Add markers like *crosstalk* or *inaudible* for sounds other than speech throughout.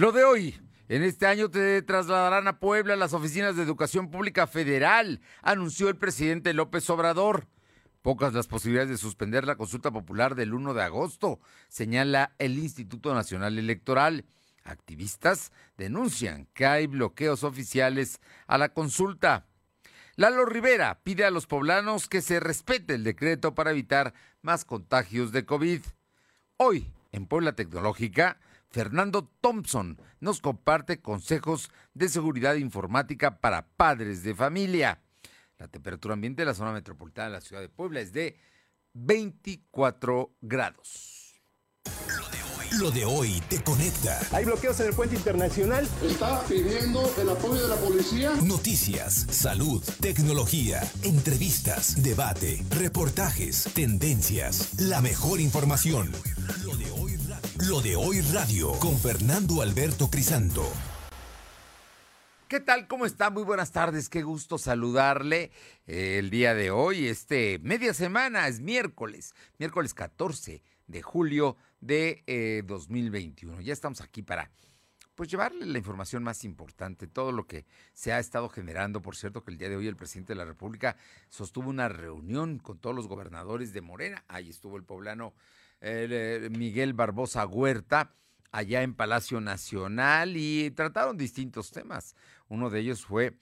Lo de hoy. En este año te trasladarán a Puebla las oficinas de Educación Pública Federal, anunció el presidente López Obrador. Pocas las posibilidades de suspender la consulta popular del 1 de agosto, señala el Instituto Nacional Electoral. Activistas denuncian que hay bloqueos oficiales a la consulta. Lalo Rivera pide a los poblanos que se respete el decreto para evitar más contagios de COVID. Hoy, en Puebla Tecnológica, Fernando Thompson nos comparte consejos de seguridad informática para padres de familia. La temperatura ambiente de la zona metropolitana de la ciudad de Puebla es de 24 grados. Lo de hoy te conecta. Hay bloqueos en el puente internacional. Está pidiendo el apoyo de la policía. Noticias, salud, tecnología, entrevistas, debate, reportajes, tendencias, la mejor información. Lo de hoy Lo de hoy radio con Fernando Alberto Crisanto. ¿Qué tal? ¿Cómo está? Muy buenas tardes. Qué gusto saludarle eh, el día de hoy. Este media semana es miércoles, miércoles 14 de julio de 2021. Eh, ya estamos aquí para pues llevarle la información más importante, todo lo que se ha estado generando. Por cierto, que el día de hoy el presidente de la República sostuvo una reunión con todos los gobernadores de Morena. Ahí estuvo el poblano eh, Miguel Barbosa Huerta, allá en Palacio Nacional, y trataron distintos temas. Uno de ellos fue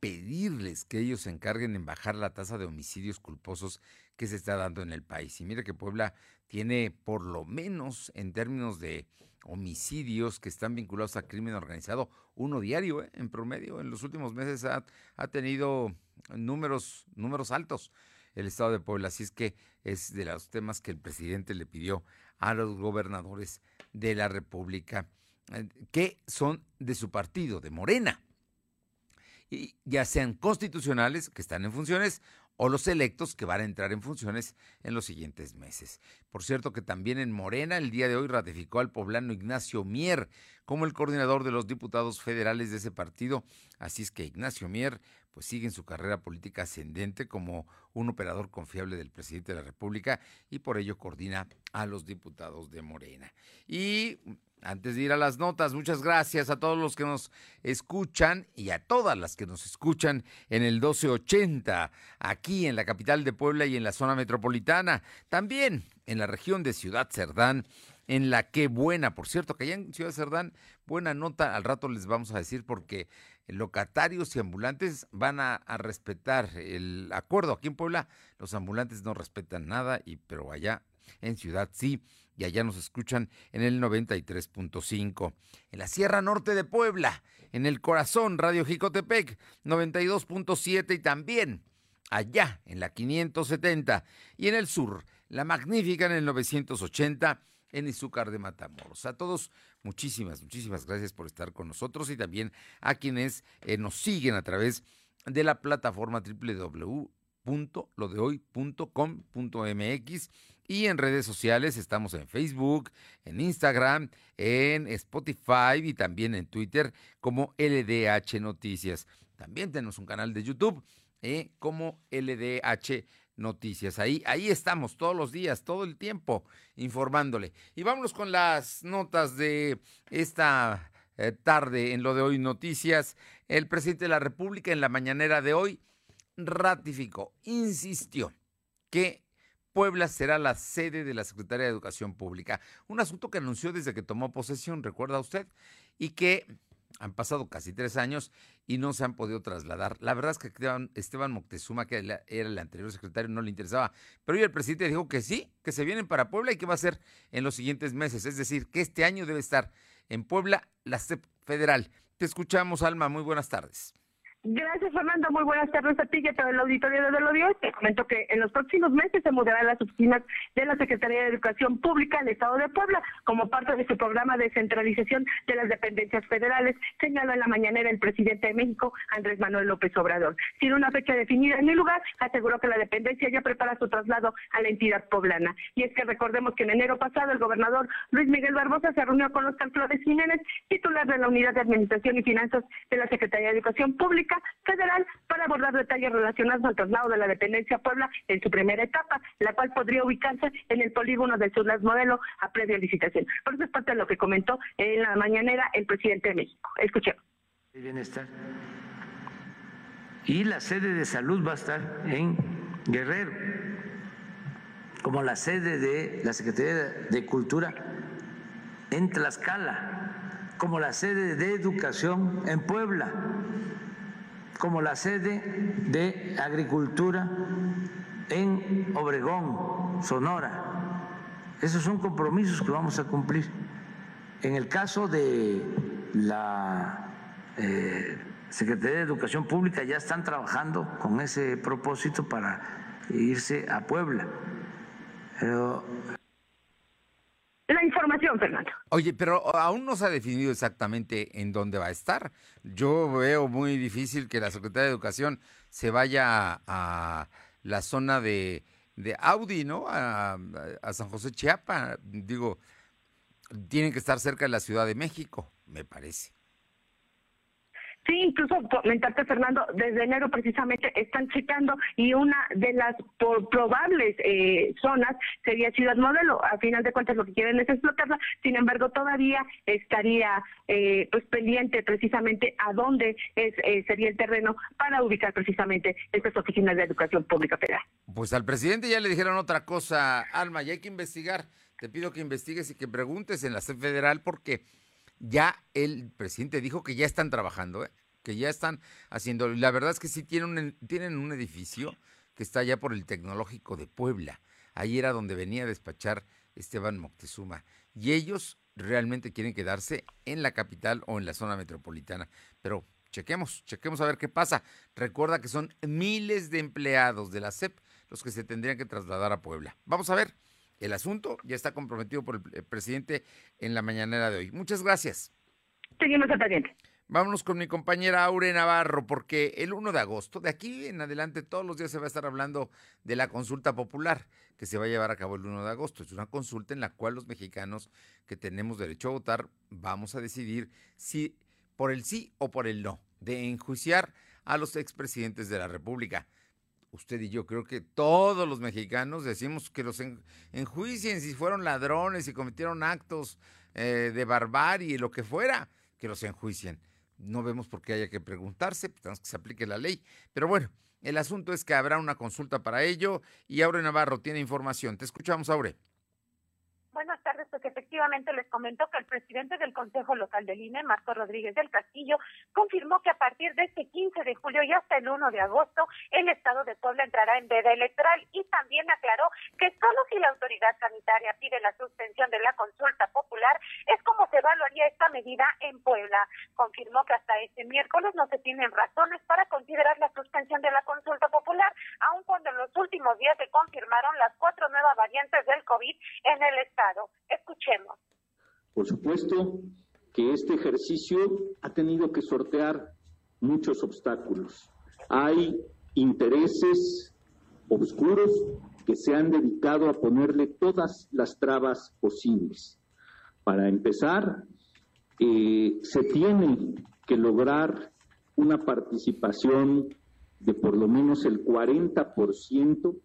pedirles que ellos se encarguen en bajar la tasa de homicidios culposos que se está dando en el país. Y mire que Puebla tiene por lo menos en términos de homicidios que están vinculados a crimen organizado, uno diario ¿eh? en promedio. En los últimos meses ha, ha, tenido números, números altos el estado de Puebla. Así es que es de los temas que el presidente le pidió a los gobernadores de la República, eh, que son de su partido, de Morena. Y ya sean constitucionales, que están en funciones, o los electos que van a entrar en funciones en los siguientes meses. Por cierto que también en Morena el día de hoy ratificó al poblano Ignacio Mier como el coordinador de los diputados federales de ese partido. Así es que Ignacio Mier pues sigue en su carrera política ascendente como un operador confiable del presidente de la República y por ello coordina a los diputados de Morena. Y antes de ir a las notas, muchas gracias a todos los que nos escuchan y a todas las que nos escuchan en el 1280, aquí en la capital de Puebla y en la zona metropolitana. También en la región de Ciudad Cerdán, en la que buena, por cierto, que allá en Ciudad Cerdán, buena nota, al rato les vamos a decir porque locatarios y ambulantes van a, respetar el acuerdo. Aquí en Puebla los ambulantes no respetan nada, y, pero allá en Ciudad sí y allá nos escuchan en el 93.5. En la Sierra Norte de Puebla, en el corazón, Radio Jicotepec 92.7 y también allá en la 570 y en el sur, la magnífica en el 980 en Izúcar de Matamoros. A todos, muchísimas, muchísimas gracias por estar con nosotros y también a quienes eh, nos siguen a través de la plataforma www.lodehoy.com.mx y en redes sociales estamos en Facebook, en Instagram, en Spotify y también en Twitter como LDH Noticias. También tenemos un canal de YouTube eh, como LDH Noticias. Ahí, ahí estamos todos los días, todo el tiempo, informándole. Y vámonos con las notas de esta eh, tarde en lo de hoy noticias. El presidente de la República en la mañanera de hoy ratificó, insistió que Puebla será la sede de la Secretaría de Educación Pública. Un asunto que anunció desde que tomó posesión, recuerda usted, y que han pasado casi tres años y no se han podido trasladar. La verdad es que Esteban, Moctezuma, que era el anterior secretario, no le interesaba. Pero hoy el presidente dijo que sí, que se vienen para Puebla y que va a ser en los siguientes meses. Es decir, que este año debe estar en Puebla la SEP federal. Te escuchamos, Alma. Muy buenas tardes. Gracias, Fernando. Muy buenas tardes a ti y a todo el auditorio de Lo Te comento que en los próximos meses se mudarán las oficinas de la Secretaría de Educación Pública del Estado de Puebla como parte de su programa de centralización de las dependencias federales, señaló en la mañanera el presidente de México, Andrés Manuel López Obrador. Sin una fecha definida en el lugar, aseguró que la dependencia ya prepara su traslado a la entidad poblana. Y es que recordemos que en enero pasado el gobernador Luis Miguel Barbosa se reunió con Oscar Flores Jiménez, titular de la Unidad de Administración y Finanzas de la Secretaría de Educación Pública, Federal para abordar detalles relacionados al traslado de la dependencia Puebla en su primera etapa, la cual podría ubicarse en el polígono de Surlas Modelo a previa licitación. Por eso es parte de lo que comentó en la mañanera el presidente de México. Escuchemos. bienestar. Y la sede de salud va a estar en Guerrero, como la sede de la Secretaría de Cultura en Tlaxcala, como la sede de Educación en Puebla, como la sede de Agricultura en Obregón, Sonora. Esos son compromisos que vamos a cumplir. En el caso de la eh, Secretaría de Educación Pública ya están trabajando con ese propósito para irse a Puebla. Pero la información, Fernando. Oye, pero aún no se ha definido exactamente en dónde va a estar. Yo veo muy difícil que la Secretaría de Educación se vaya a, la zona de, Audi, ¿no? A, a, San José Chiapa. Digo, tienen que estar cerca de la Ciudad de México, me parece. Sí, incluso comentarte, Fernando, desde enero precisamente están checando y una de las probables eh, zonas sería Ciudad Modelo. A final de cuentas, lo que quieren es explotarla. Sin embargo, todavía estaría eh, pues pendiente precisamente a dónde es, eh, sería el terreno para ubicar precisamente estas oficinas de educación pública federal. Pues al presidente ya le dijeron otra cosa, Alma, y hay que investigar. Te pido que investigues y que preguntes en la sede federal porque ya el presidente dijo que ya están trabajando, ¿eh? que ya están haciendo. La verdad es que sí tienen un, tienen un edificio que está allá por el Tecnológico de Puebla. Ahí era donde venía a despachar Esteban Moctezuma. Y ellos realmente quieren quedarse en la capital o en la zona metropolitana. Pero chequemos, chequemos a ver qué pasa. Recuerda que son miles de empleados de la CEP los que se tendrían que trasladar a Puebla. Vamos a ver. El asunto ya está comprometido por el presidente en la mañanera de hoy. Muchas gracias. Seguimos al pendiente. Vámonos con mi compañera Aure Navarro, porque el 1 de agosto, de aquí en adelante, todos los días se va a estar hablando de la consulta popular que se va a llevar a cabo el 1 de agosto. Es una consulta en la cual los mexicanos que tenemos derecho a votar vamos a decidir si por el sí o por el no, de enjuiciar a los expresidentes de la República usted y yo, creo que todos los mexicanos decimos que los enjuicien si fueron ladrones, y cometieron actos eh, de barbarie, lo que fuera, que los enjuicien. No vemos por qué haya que preguntarse, tenemos que se aplique la ley. Pero bueno, el asunto es que habrá una consulta para ello y Aure Navarro tiene información. Te escuchamos, Aure. Buenas tardes, pues efectivamente les comento que el presidente del Consejo Local del INE, Marco Rodríguez del Castillo, confirmó que a partir de este 15 de julio y hasta el 1 de agosto, el Estado de Puebla entrará en veda electoral y también aclaró que solo si la autoridad sanitaria pide la suspensión de la consulta popular es como se evaluaría esta medida en Puebla. Confirmó que hasta este miércoles no se tienen razones para considerar la suspensión de la consulta popular, aun cuando en los últimos días se confirmaron las cuatro nuevas variantes del COVID en el Estado. Escuchemos. Por supuesto que este ejercicio ha tenido que sortear muchos obstáculos. Hay intereses oscuros que se han dedicado a ponerle todas las trabas posibles. Para empezar, eh, se tiene que lograr una participación de por lo menos el 40%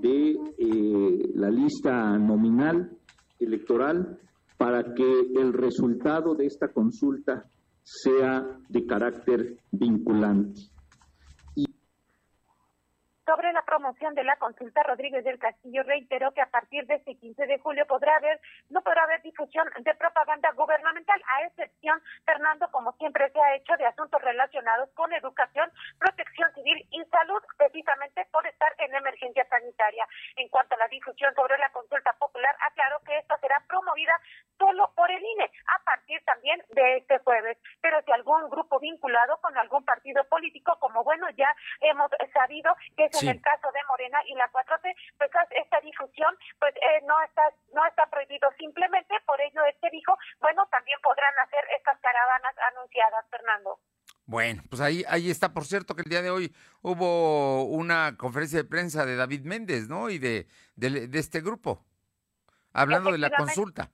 de eh, la lista nominal electoral para que el resultado de esta consulta sea de carácter vinculante. Sobre la promoción de la consulta, Rodríguez del Castillo reiteró que a partir de este 15 de julio podrá haber, no podrá haber difusión de propaganda gubernamental, a excepción, Fernando, como siempre se ha hecho, de asuntos relacionados con educación, protección civil y salud, precisamente por estar en emergencia sanitaria. En cuanto a la difusión sobre la consulta popular, aclaró que esta será promovida solo por el INE, a partir también de este jueves. Pero si algún grupo vinculado con algún partido político, como bueno, ya hemos sabido que en el caso de Morena y la 4T, pues esta difusión pues eh, no está no está prohibido simplemente, por ello este dijo, bueno, también podrán hacer estas caravanas anunciadas, Fernando. Bueno, pues ahí, ahí está. Por cierto, que el día de hoy hubo una conferencia de prensa de David Méndez, ¿no? Y de, de, de este grupo, hablando de la consulta.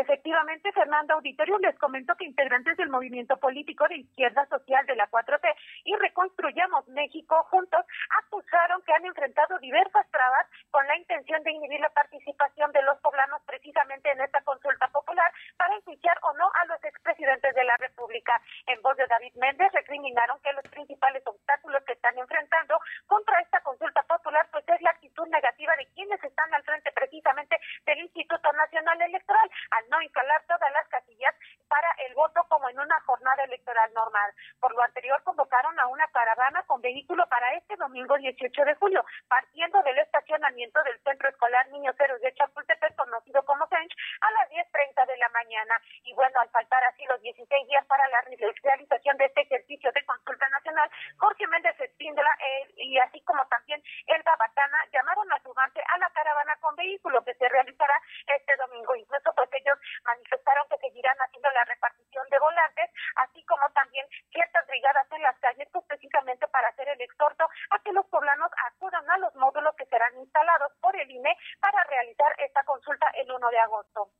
Efectivamente, Fernando Auditorio les comentó que integrantes del movimiento político de izquierda social de la 4T y Reconstruyamos México juntos acusaron que han enfrentado diversas trabas con la intención de inhibir la participación de los poblanos precisamente en esta consulta popular para enjuiciar o no a los expresidentes de la República. En voz de David Méndez recriminaron que los principales obstáculos que están enfrentando contra esta consulta popular pues es la actitud negativa de quienes están al frente precisamente del Instituto Nacional Electoral al no instalar todas las casillas para el voto como en una jornada electoral normal. Por lo anterior convocaron a una caravana con vehículo para este domingo 18 de julio, partiendo del estacionamiento del Centro Escolar Niños Héroes de Chapultepec, conocido como CENCH, a las 10.30 de la mañana. Y bueno, al faltar así los 16 días para la realización de este ejercicio de consulta nacional, Jorge Méndez Espíndola eh, y así como también Elba Batana llamaron a sumarse a la caravana con vehículo que se realizará este domingo. Incluso pues ellos manifestaron que seguirán haciendo la repartición de volantes, así como también ciertas brigadas en las calles, pues precisamente para hacer el exhorto a que los poblanos acudan a los módulos que serán instalados por el INE para realizar esta consulta el 1 de agosto.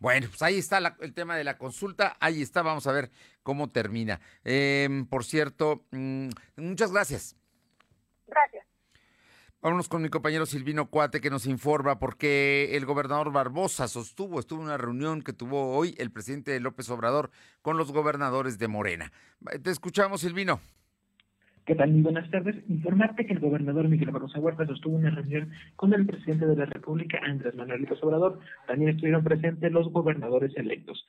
Bueno, pues ahí está el tema de la consulta, ahí está, vamos a ver cómo termina. Em, por cierto, mm, muchas gracias. Gracias. Vámonos con mi compañero Silvino Cuate que nos informa porque el gobernador Barbosa sostuvo, estuvo en una reunión que tuvo hoy el presidente López Obrador con los gobernadores de Morena. Te escuchamos, Silvino. ¿Qué tal? Muy buenas tardes. Informarte que el gobernador Miguel Barroso Huerta sostuvo una reunión con el presidente de la República, Andrés Manuel López Obrador. También estuvieron presentes los gobernadores electos.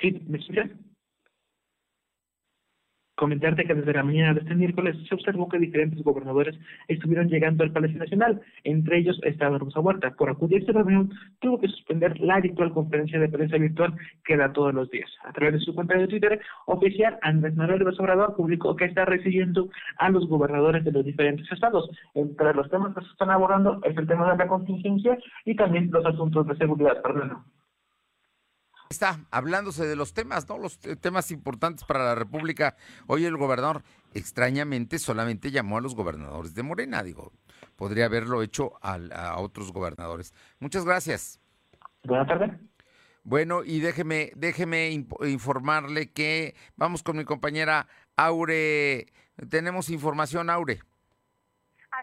¿Sí? ¿Me escuchan? Comentarte que desde la mañana de este miércoles se observó que diferentes gobernadores estuvieron llegando al Palacio Nacional, entre ellos estaba Rosa Huerta. Por acudir a esta reunión, tuvo que suspender la habitual conferencia de prensa virtual que da todos los días. A través de su cuenta de Twitter oficial, Andrés Manuel López Obrador publicó que está recibiendo a los gobernadores de los diferentes estados. Entre los temas que se están abordando es el tema de la contingencia y también los asuntos de seguridad. Perdón está hablándose de los temas, ¿no? Los temas importantes para la República. Hoy el gobernador, extrañamente, solamente llamó a los gobernadores de Morena, digo, podría haberlo hecho a, otros gobernadores. Muchas gracias. Buenas tardes. Bueno, y déjeme, déjeme informarle que vamos con mi compañera Aure. Tenemos información, Aure.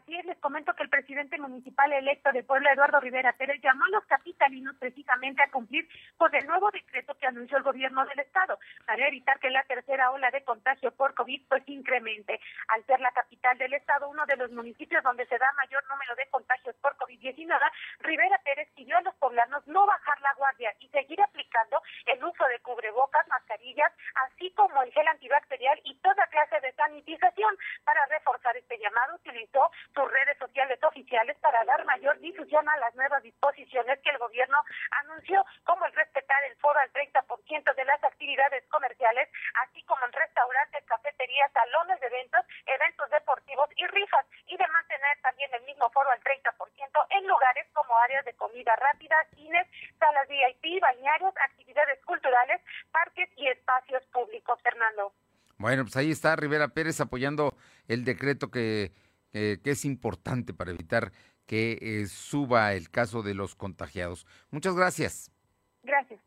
Así es, les comento que el presidente municipal electo de Puebla, Eduardo Rivera Pérez, llamó a los capitalinos precisamente a cumplir con el nuevo decreto que anunció el gobierno del estado para evitar que la tercera ola de contagio por COVID pues incremente. Al ser la capital del estado, uno de los municipios donde se da mayor número de contagios por COVID-19, Rivera Pérez pidió a los poblanos no bajar la guardia y seguir aplicando el uso de cubrebocas, mascarillas, así como el gel antibacterial y toda clase de sanitización. Para reforzar este llamado, utilizó sus redes sociales oficiales para dar mayor difusión a las nuevas disposiciones que el gobierno anunció, como el respetar el foro al 30% de las actividades comerciales, así como en restaurantes, cafeterías, salones de eventos, eventos deportivos y rifas, y de mantener también el mismo foro al 30% en lugares como áreas de comida rápida, cines, salas VIP, bañarios, actividades culturales, parques y espacios públicos. Fernando. Bueno, pues ahí está Rivera Pérez apoyando el decreto que eh, que es importante para evitar que eh, suba el caso de los contagiados. Muchas gracias. Gracias.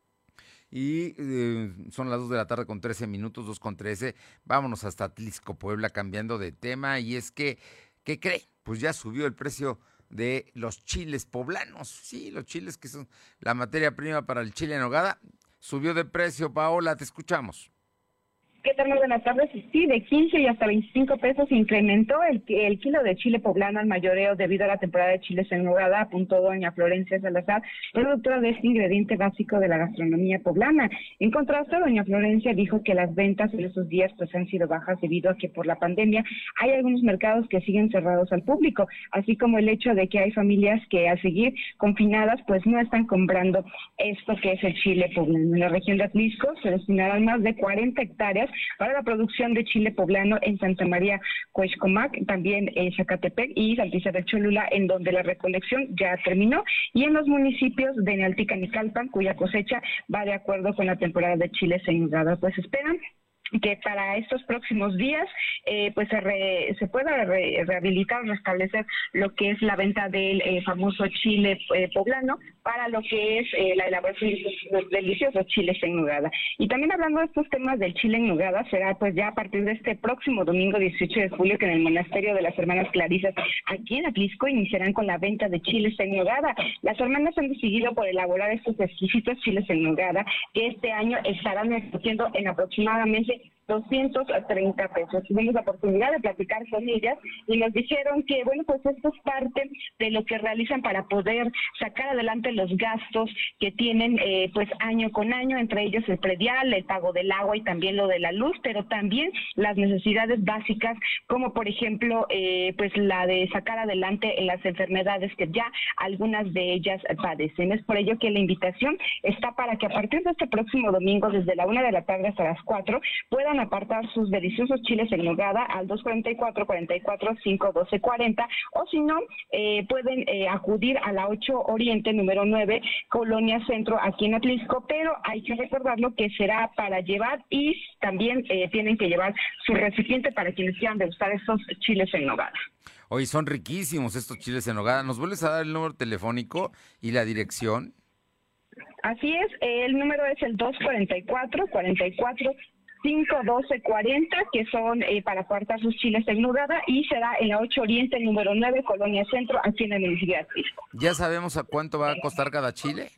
Y eh, son las 2 de la tarde con 13 minutos, 2 con 13. Vámonos hasta Atlisco, Puebla, cambiando de tema. Y es que, ¿qué cree? Pues ya subió el precio de los chiles poblanos. Sí, los chiles que son la materia prima para el chile en hogada. Subió de precio, Paola, te escuchamos. ¿Qué tal? Muy buenas tardes. Sí, de 15 y hasta 25 pesos incrementó el, kilo de chile poblano al mayoreo debido a la temporada de chiles en apuntó doña Florencia Salazar, productora de este ingrediente básico de la gastronomía poblana. En contraste, doña Florencia dijo que las ventas en esos días pues han sido bajas debido a que por la pandemia hay algunos mercados que siguen cerrados al público, así como el hecho de que hay familias que al seguir confinadas pues no están comprando esto que es el chile poblano. En la región de Atlisco se destinarán más de 40 hectáreas para la producción de chile poblano en Santa María Coixcomac, también en Zacatepec y Saltiza de Cholula, en donde la recolección ya terminó, y en los municipios de Nealtica y Calpan, cuya cosecha va de acuerdo con la temporada de chiles en Pues esperan que para estos próximos días eh, pues se, se pueda rehabilitar o restablecer lo que es la venta del eh, famoso chile eh, poblano para lo que es la elaboración de los deliciosos chiles en nogada. Y también hablando de estos temas del chile en nogada, será pues ya a partir de este próximo domingo 18 de julio que en el monasterio de las hermanas Clarisas aquí en Atlisco iniciarán con la venta de chiles en. Las hermanas han decidido por elaborar estos exquisitos chiles en nogada que este año estarán exportando en aproximadamente 230 pesos. Tuvimos la oportunidad de platicar con ellas y nos dijeron que, bueno, pues esto es parte de lo que realizan para poder sacar adelante los gastos que tienen, eh, pues, año con año, entre ellos el predial, el pago del agua y también lo de la luz, pero también las necesidades básicas, como por ejemplo, eh, pues, la de sacar adelante las enfermedades que ya algunas de ellas padecen. Es por ello que la invitación está para que a partir de este próximo domingo, desde la una de la tarde hasta las cuatro, puedan apartar sus deliciosos chiles en nogada al 244 44 512 40 o si no eh, pueden eh, acudir a la 8 Oriente número 9 Colonia Centro aquí en Atlisco, pero hay que recordarlo que será para llevar y también eh, tienen que llevar su recipiente para quienes quieran degustar estos chiles en nogada. Hoy son riquísimos estos chiles en nogada. ¿Nos vuelves a dar el número telefónico y la dirección? Así es, el número es el 244 44 51240, que son eh, para apartar sus chiles en nugada, y será en la 8 Oriente, número 9, Colonia Centro, aquí en el municipio de Atlisco. ¿Ya sabemos a cuánto va a costar cada chile?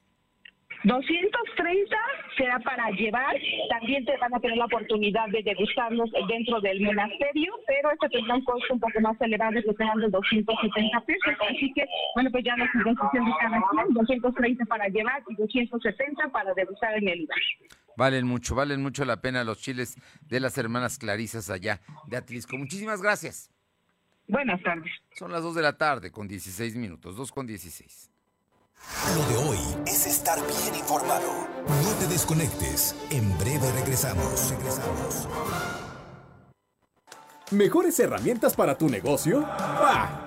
230 será para llevar, también te van a tener la oportunidad de degustarlos dentro del monasterio, pero este tendrá un costo un poco más elevado, que serán de 270 pesos, así que, bueno, pues ya nos iremos de cada 230 para llevar y 270 para degustar en el lugar. Valen mucho, valen mucho la pena los chiles de las hermanas Clarisas allá de Atlisco. Muchísimas gracias. Buenas tardes. Son las 2 de la tarde con 16 minutos, 2 con 16. Lo de hoy es estar bien informado. No te desconectes. En breve regresamos. Regresamos. ¿Mejores herramientas para tu negocio? ¡Bah!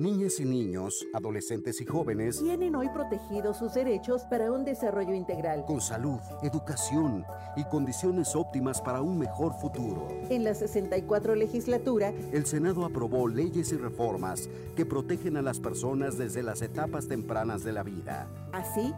Niñas y niños, adolescentes y jóvenes tienen hoy protegidos sus derechos para un desarrollo integral. Con salud, educación y condiciones óptimas para un mejor futuro. En la 64 legislatura, el Senado aprobó leyes y reformas que protegen a las personas desde las etapas tempranas de la vida. Así,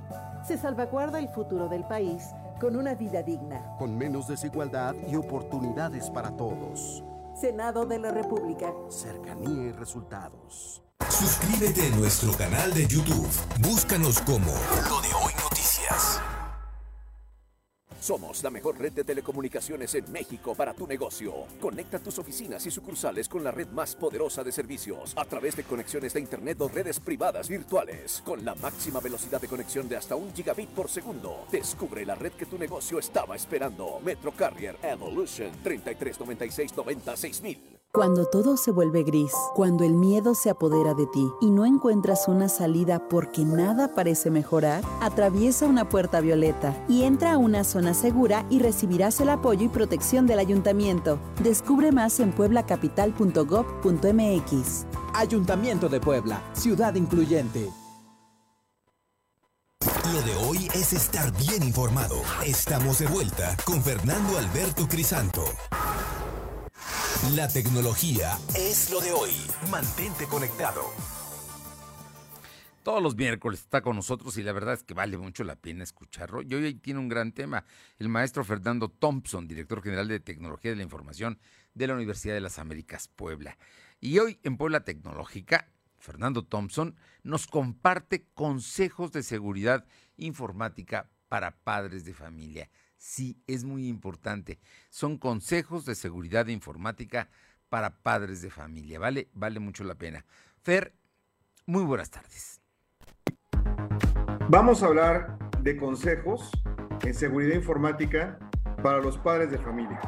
se salvaguarda el futuro del país con una vida digna. Con menos desigualdad y oportunidades para todos. Senado de la República. Cercanía y resultados. Suscríbete a nuestro canal de YouTube. Búscanos como Lo de Hoy Noticias. Somos la mejor red de telecomunicaciones en México para tu negocio. Conecta tus oficinas y sucursales con la red más poderosa de servicios a través de conexiones de Internet o redes privadas virtuales con la máxima velocidad de conexión de hasta un gigabit por segundo. Descubre la red que tu negocio estaba esperando. Metro Carrier Evolution 3396 cuando todo se vuelve gris, cuando el miedo se apodera de ti y no encuentras una salida porque nada parece mejorar, atraviesa una puerta violeta y entra a una zona segura y recibirás el apoyo y protección del ayuntamiento. Descubre más en pueblacapital.gov.mx. Ayuntamiento de Puebla, ciudad incluyente. Lo de hoy es estar bien informado. Estamos de vuelta con Fernando Alberto Crisanto. La tecnología es lo de hoy. Mantente conectado. Todos los miércoles está con nosotros y la verdad es que vale mucho la pena escucharlo. Y hoy tiene un gran tema. El maestro Fernando Thompson, director general de Tecnología de la Información de la Universidad de las Américas, Puebla. Y hoy en Puebla Tecnológica, Fernando Thompson nos comparte consejos de seguridad informática para padres de familia. Sí, es muy importante. Son consejos de seguridad informática para padres de familia. Vale, vale mucho la pena. Fer, muy buenas tardes. Vamos a hablar de consejos en seguridad informática para los padres de familia.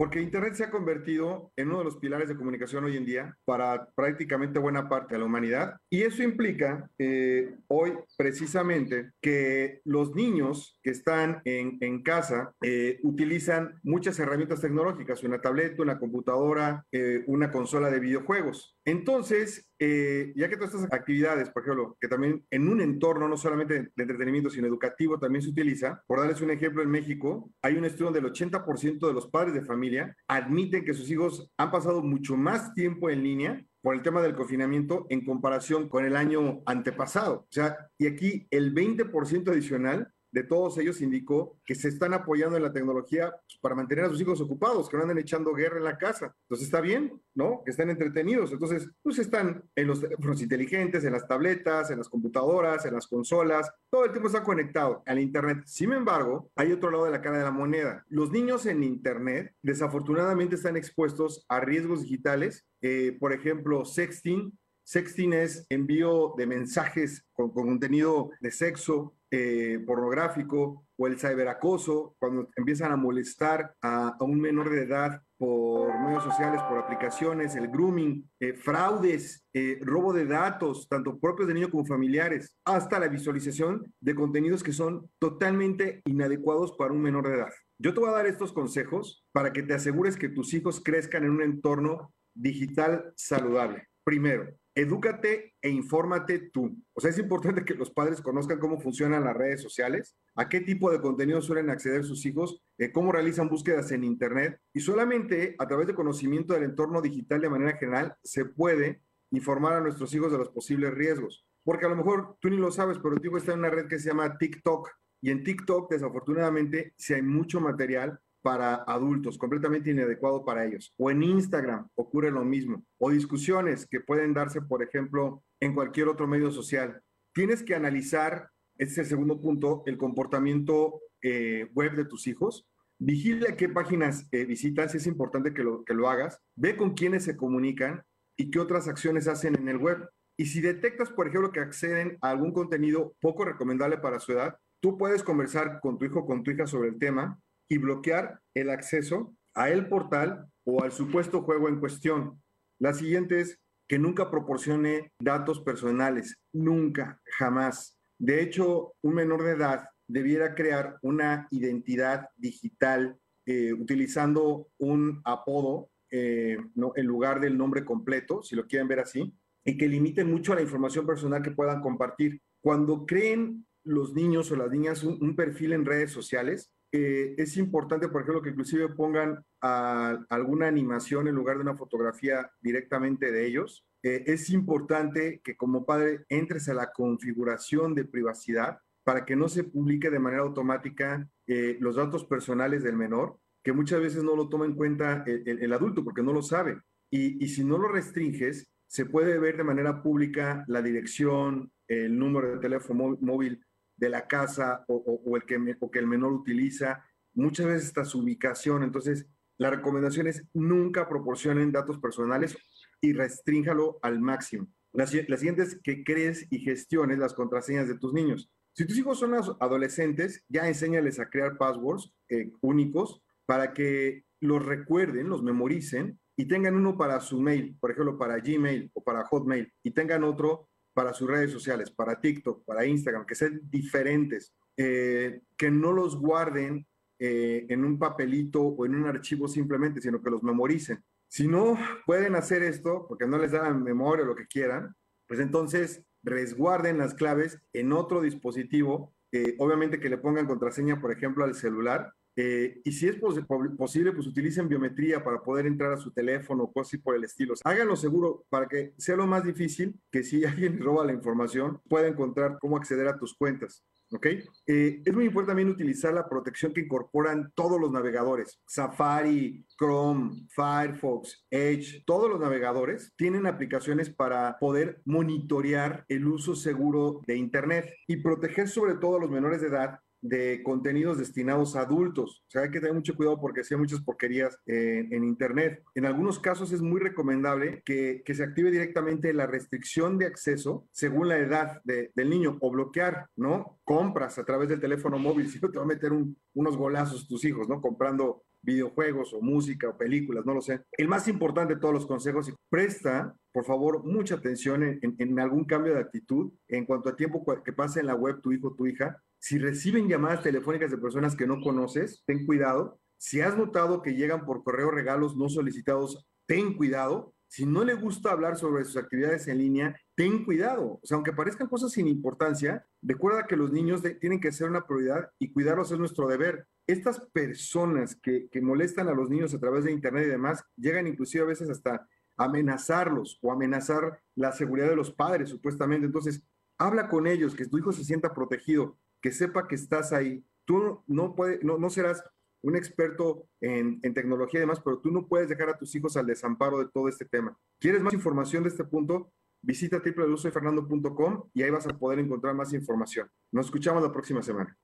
Porque Internet se ha convertido en uno de los pilares de comunicación hoy en día para prácticamente buena parte de la humanidad. Y eso implica eh, hoy precisamente que los niños que están en, casa eh, utilizan muchas herramientas tecnológicas, una tableta, una computadora, eh, una consola de videojuegos. Entonces, eh, ya que todas estas actividades, por ejemplo, que también en un entorno no solamente de entretenimiento, sino educativo, también se utiliza, por darles un ejemplo, en México hay un estudio donde el 80% de los padres de familia admiten que sus hijos han pasado mucho más tiempo en línea por el tema del confinamiento en comparación con el año antepasado. O sea, y aquí el 20% adicional de todos ellos indicó que se están apoyando en la tecnología para mantener a sus hijos ocupados, que no anden echando guerra en la casa. Entonces está bien, ¿no? Que estén entretenidos. Entonces, pues están en los teléfonos inteligentes, en las tabletas, en las computadoras, en las consolas, todo el tiempo está conectado al Internet. Sin embargo, hay otro lado de la cara de la moneda. Los niños en Internet desafortunadamente están expuestos a riesgos digitales, eh, por ejemplo, sexting, Sexting es envío de mensajes con contenido de sexo, eh, pornográfico o el ciberacoso, cuando empiezan a molestar a, un menor de edad por medios sociales, por aplicaciones, el grooming, eh, fraudes, eh, robo de datos, tanto propios de niños como familiares, hasta la visualización de contenidos que son totalmente inadecuados para un menor de edad. Yo te voy a dar estos consejos para que te asegures que tus hijos crezcan en un entorno digital saludable. Primero, edúcate e infórmate tú. O sea, es importante que los padres conozcan cómo funcionan las redes sociales, a qué tipo de contenido suelen acceder sus hijos, eh, cómo realizan búsquedas en Internet y solamente a través de conocimiento del entorno digital de manera general se puede informar a nuestros hijos de los posibles riesgos. Porque a lo mejor tú ni lo sabes, pero tu hijo está en una red que se llama TikTok y en TikTok desafortunadamente si hay mucho material para adultos, completamente inadecuado para ellos. O en Instagram ocurre lo mismo. O discusiones que pueden darse, por ejemplo, en cualquier otro medio social. Tienes que analizar, este es el segundo punto, el comportamiento eh, web de tus hijos. Vigila qué páginas eh, visitas, es importante que lo, que lo hagas. Ve con quiénes se comunican y qué otras acciones hacen en el web. Y si detectas, por ejemplo, que acceden a algún contenido poco recomendable para su edad, tú puedes conversar con tu hijo o con tu hija sobre el tema y bloquear el acceso a el portal o al supuesto juego en cuestión. La siguiente es que nunca proporcione datos personales, nunca, jamás. De hecho, un menor de edad debiera crear una identidad digital eh, utilizando un apodo eh, en lugar del nombre completo, si lo quieren ver así, y que limite mucho a la información personal que puedan compartir. Cuando creen los niños o las niñas un perfil en redes sociales, eh, es importante, por ejemplo, que inclusive pongan alguna animación en lugar de una fotografía directamente de ellos. Eh, es importante que como padre entres a la configuración de privacidad para que no se publique de manera automática eh, los datos personales del menor, que muchas veces no lo toma en cuenta el, adulto porque no lo sabe. Y si no lo restringes, se puede ver de manera pública la dirección, el número de teléfono móvil de la casa o, el que, o que el menor utiliza, muchas veces hasta su ubicación. Entonces, la recomendación es nunca proporcionen datos personales y restrínjalo al máximo. La, la siguiente es que crees y gestiones las contraseñas de tus niños. Si tus hijos son adolescentes, ya enséñales a crear passwords eh, únicos para que los recuerden, los memoricen y tengan uno para su mail, por ejemplo, para Gmail o para Hotmail, y tengan otro para sus redes sociales, para TikTok, para Instagram, que sean diferentes, eh, que no los guarden eh, en un papelito o en un archivo simplemente, sino que los memoricen. Si no pueden hacer esto, porque no les dan memoria o lo que quieran, pues entonces resguarden las claves en otro dispositivo, eh, obviamente que le pongan contraseña, por ejemplo, al celular, eh, y si es pos posible, pues utilicen biometría para poder entrar a su teléfono cosas por el estilo. Háganlo seguro para que sea lo más difícil que si *laughs* alguien roba la información, pueda encontrar cómo acceder a tus cuentas. ¿Ok? Eh, es muy importante también utilizar la protección que incorporan todos los navegadores. Safari, Chrome, Firefox, Edge, todos los navegadores tienen aplicaciones para poder monitorear el uso seguro de Internet y proteger sobre todo a los menores de edad de contenidos destinados a adultos. O sea, hay que tener mucho cuidado porque hay muchas porquerías eh, en Internet. En algunos casos es muy recomendable que, que, se active directamente la restricción de acceso según la edad de, del niño o bloquear, ¿no? Compras a través del teléfono móvil, *laughs* si no te va a meter un, unos golazos tus hijos, ¿no? Comprando videojuegos o música o películas, no lo sé. El más importante de todos los consejos, presta, por favor, mucha atención en, en algún cambio de actitud en cuanto a tiempo que pase en la web tu hijo o tu hija. Si reciben llamadas telefónicas de personas que no conoces, ten cuidado. Si has notado que llegan por correo regalos no solicitados, ten cuidado. Si no le gusta hablar sobre sus actividades en línea, ten cuidado. O sea, aunque parezcan cosas sin importancia, recuerda que los niños tienen que ser una prioridad y cuidarlos es nuestro deber. Estas personas que, que molestan a los niños a través de Internet y demás, llegan inclusive a veces hasta amenazarlos o amenazar la seguridad de los padres, supuestamente. Entonces, habla con ellos, que tu hijo se sienta protegido, que sepa que estás ahí. Tú no, puede, no, no serás un experto en, tecnología y demás, pero tú no puedes dejar a tus hijos al desamparo de todo este tema. ¿Quieres más información de este punto? Visita www.fernando.com y ahí vas a poder encontrar más información. Nos escuchamos la próxima semana.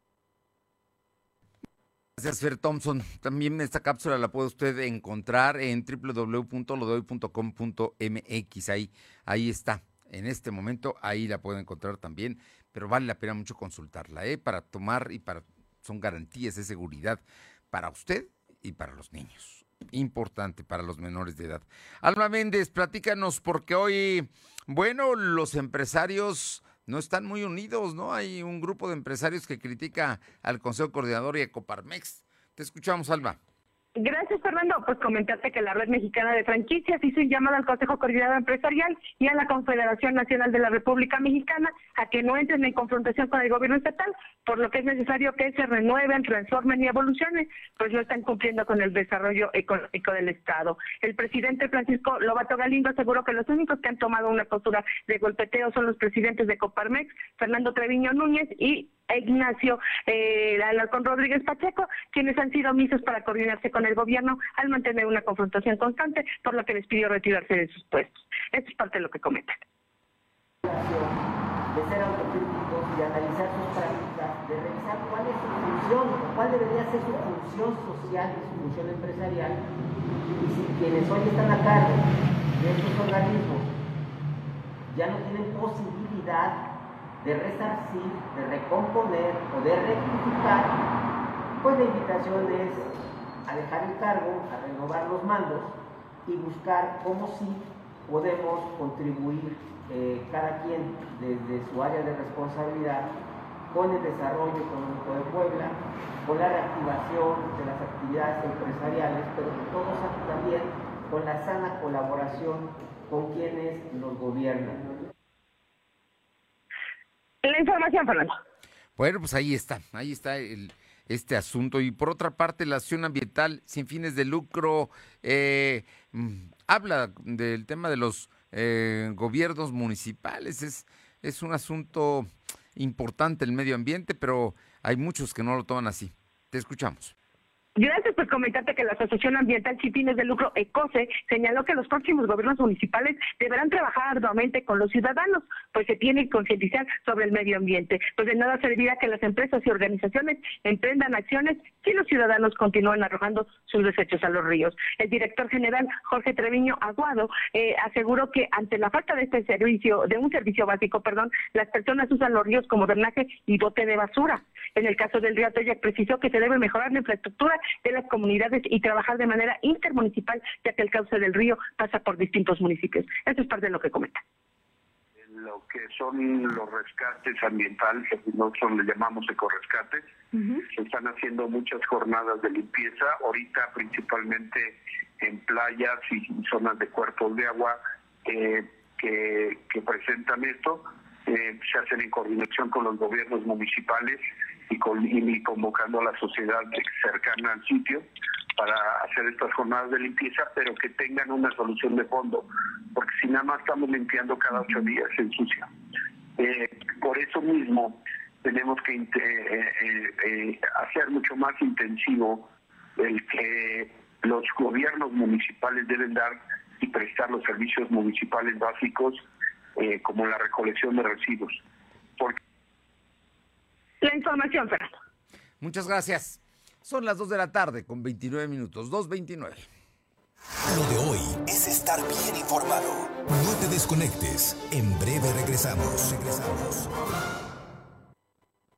Gracias, Fer Thompson. También esta cápsula la puede usted encontrar en www.lodoy.com.mx. Ahí, ahí está. En este momento, ahí la puede encontrar también, pero vale la pena mucho consultarla, ¿eh? Para tomar y para. Son garantías de seguridad para usted y para los niños. Importante para los menores de edad. Alma Méndez, platícanos, porque hoy, bueno, los empresarios no están muy unidos, ¿no? Hay un grupo de empresarios que critica al Consejo Coordinador y a Coparmex. Te escuchamos, Alma. Gracias, Fernando. Pues comentarte que la Red Mexicana de Franquicias hizo un llamado al Consejo Coordinador Empresarial y a la Confederación Nacional de la República Mexicana a que no entren en confrontación con el gobierno estatal, por lo que es necesario que se renueven, transformen y evolucionen, pues no están cumpliendo con el desarrollo económico del Estado. El presidente Francisco Lobato Galindo aseguró que los únicos que han tomado una postura de golpeteo son los presidentes de Coparmex, Fernando Treviño Núñez y Ignacio eh, Alarcón Rodríguez Pacheco, quienes han sido omisos para coordinarse con el gobierno al mantener una confrontación constante, por lo que les pidió retirarse de sus puestos. Esto es parte de lo que comentan. De ser autocríticos y analizar sus prácticas, de revisar cuál es su función, cuál debería ser su función social y su función empresarial, y si quienes hoy están a cargo de estos organismos ya no tienen posibilidad de resarcir, de recomponer o de rectificar, pues la invitación es a dejar el cargo, a renovar los mandos y buscar cómo sí podemos contribuir eh, cada quien desde su área de responsabilidad con el desarrollo económico de Puebla, con la reactivación de las actividades empresariales, pero todos también con la sana colaboración con quienes nos gobiernan la información, Fernando. Bueno, pues ahí está, ahí está el, este asunto. Y por otra parte, la acción ambiental sin fines de lucro eh, mm, habla del tema de los eh, gobiernos municipales. Es, es un asunto importante el medio ambiente, pero hay muchos que no lo toman así. Te escuchamos. Gracias por comentarte que la Asociación Ambiental Sin Fines de Lucro, ECOSE, señaló que los próximos gobiernos municipales deberán trabajar arduamente con los ciudadanos, pues se tiene que concientizar sobre el medio ambiente. Pues de nada servirá que las empresas y organizaciones emprendan acciones si los ciudadanos continúan arrojando sus desechos a los ríos. El director general Jorge Treviño Aguado eh, aseguró que ante la falta de este servicio, de un servicio básico, perdón, las personas usan los ríos como drenaje y bote de basura. En el caso del río Atoyac precisó que se debe mejorar la infraestructura de las comunidades y trabajar de manera intermunicipal, ya que el cauce del río pasa por distintos municipios. Eso es parte de lo que comenta lo que son los rescates ambientales, que nosotros le llamamos ecorescates. Se están haciendo muchas jornadas de limpieza, ahorita principalmente en playas y zonas de cuerpos de agua eh, que, presentan esto. Eh, se hacen en coordinación con los gobiernos municipales y, con, y convocando a la sociedad cercana al sitio para hacer estas jornadas de limpieza, pero que tengan una solución de fondo, porque si nada más estamos limpiando cada ocho días se ensucia. Eh, por eso mismo tenemos que eh, eh, hacer mucho más intensivo el que los gobiernos municipales deben dar y prestar los servicios municipales básicos como la recolección de residuos. Porque la información, Fernando. Muchas gracias. Son las 2 de la tarde con 29 minutos, 2.29. Lo de hoy es estar bien informado. No te desconectes. En breve regresamos. Regresamos.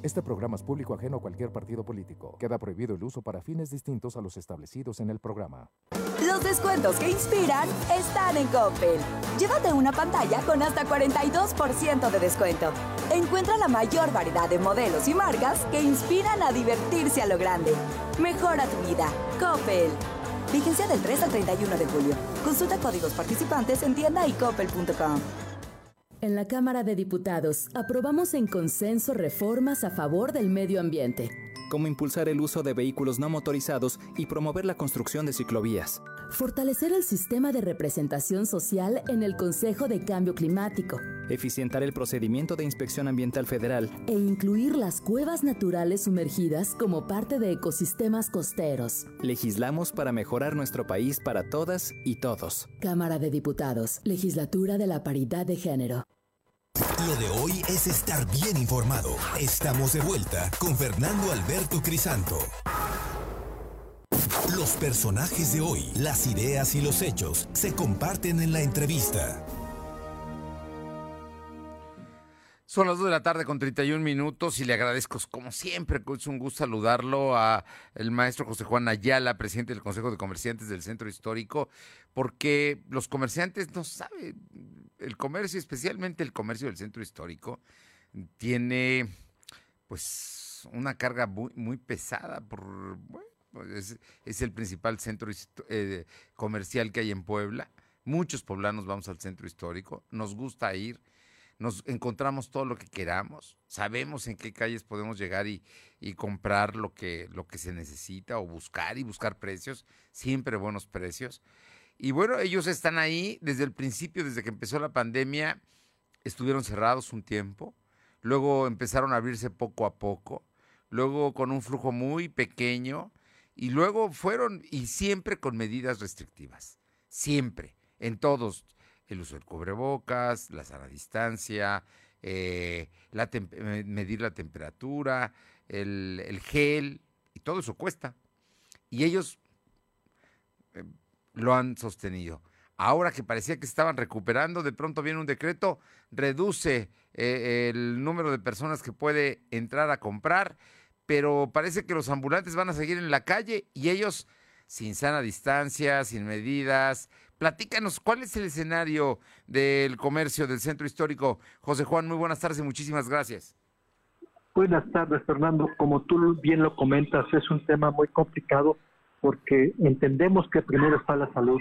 Este programa es público ajeno a cualquier partido político. Queda prohibido el uso para fines distintos a los establecidos en el programa. Los descuentos que inspiran están en Coppel. Llévate una pantalla con hasta 42% de descuento. Encuentra la mayor variedad de modelos y marcas que inspiran a divertirse a lo grande. Mejora tu vida. Coppel. Vigencia del 3 al 31 de julio. Consulta códigos participantes en tienda y coppel.com. En la Cámara de Diputados aprobamos en consenso reformas a favor del medio ambiente. Como impulsar el uso de vehículos no motorizados y promover la construcción de ciclovías. Fortalecer el sistema de representación social en el Consejo de Cambio Climático. Eficientar el procedimiento de inspección ambiental federal. E incluir las cuevas naturales sumergidas como parte de ecosistemas costeros. Legislamos para mejorar nuestro país para todas y todos. Cámara de Diputados, Legislatura de la Paridad de Género. Lo de hoy es estar bien informado. Estamos de vuelta con Fernando Alberto Crisanto. Los personajes de hoy, las ideas y los hechos se comparten en la entrevista. Son las 2 de la tarde con 31 minutos y le agradezco, como siempre, es un gusto saludarlo a el maestro José Juan Ayala, presidente del Consejo de Comerciantes del Centro Histórico, porque los comerciantes no saben, el comercio, especialmente el comercio del Centro Histórico, tiene pues una carga muy, pesada por, bueno, es, es el principal centro eh, comercial que hay en Puebla. Muchos poblanos vamos al centro histórico, nos gusta ir nos encontramos todo lo que queramos, sabemos en qué calles podemos llegar y, y, comprar lo que, lo que se necesita o buscar y buscar precios, siempre buenos precios. Y bueno, ellos están ahí desde el principio, desde que empezó la pandemia, estuvieron cerrados un tiempo, luego empezaron a abrirse poco a poco, luego con un flujo muy pequeño y luego fueron y siempre con medidas restrictivas, siempre, en todos el uso del cubrebocas, la sana distancia, eh, la medir la temperatura, el, el, gel, y todo eso cuesta. Y ellos eh, lo han sostenido. Ahora que parecía que estaban recuperando, de pronto viene un decreto, reduce eh, el número de personas que puede entrar a comprar, pero parece que los ambulantes van a seguir en la calle y ellos sin sana distancia, sin medidas, Platícanos, ¿cuál es el escenario del comercio del centro histórico? José Juan, muy buenas tardes y muchísimas gracias. Buenas tardes, Fernando. Como tú bien lo comentas, es un tema muy complicado porque entendemos que primero está la salud,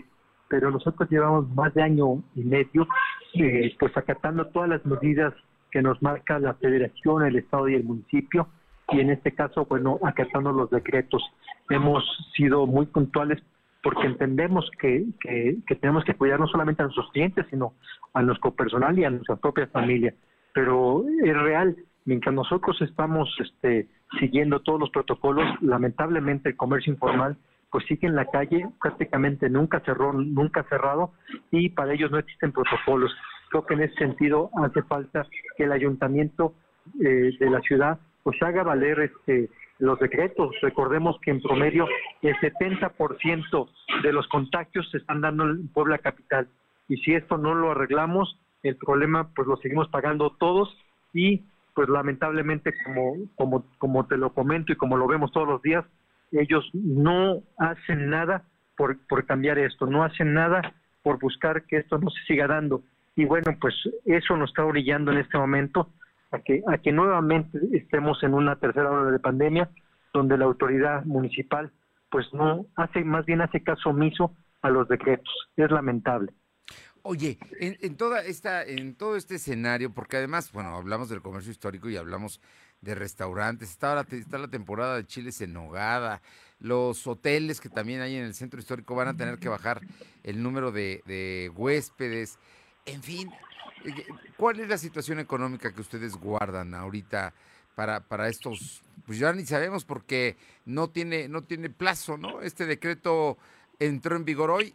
pero nosotros llevamos más de año y medio eh, pues acatando todas las medidas que nos marca la federación, el estado y el municipio, y en este caso, bueno, acatando los decretos. Hemos sido muy puntuales porque entendemos que, que, tenemos que cuidar no solamente a nuestros clientes, sino a nuestro personal y a nuestra propia familia. Pero es real, mientras nosotros estamos este, siguiendo todos los protocolos, lamentablemente el comercio informal pues sigue en la calle, prácticamente nunca cerró, nunca cerrado, y para ellos no existen protocolos. Creo que en ese sentido hace falta que el ayuntamiento eh, de la ciudad pues haga valer este los decretos. Recordemos que en promedio el 70% de los contagios se están dando en Puebla Capital. Y si esto no lo arreglamos, el problema pues lo seguimos pagando todos y pues lamentablemente como, como, como te lo comento y como lo vemos todos los días, ellos no hacen nada por, por cambiar esto, no hacen nada por buscar que esto no se siga dando. Y bueno, pues eso nos está orillando en este momento a que, a que nuevamente estemos en una tercera ola de pandemia donde la autoridad municipal pues no hace, más bien hace caso omiso a los decretos. Es lamentable. Oye, en, toda esta, en todo este escenario, porque además, bueno, hablamos del comercio histórico y hablamos de restaurantes, está la, está la temporada de chiles en nogada, los hoteles que también hay en el centro histórico van a tener que bajar el número de, de huéspedes, en fin, eh, ¿cuál es la situación económica que ustedes guardan ahorita para, para estos? Pues ya ni sabemos porque no tiene, no tiene plazo, ¿no? Este decreto entró en vigor hoy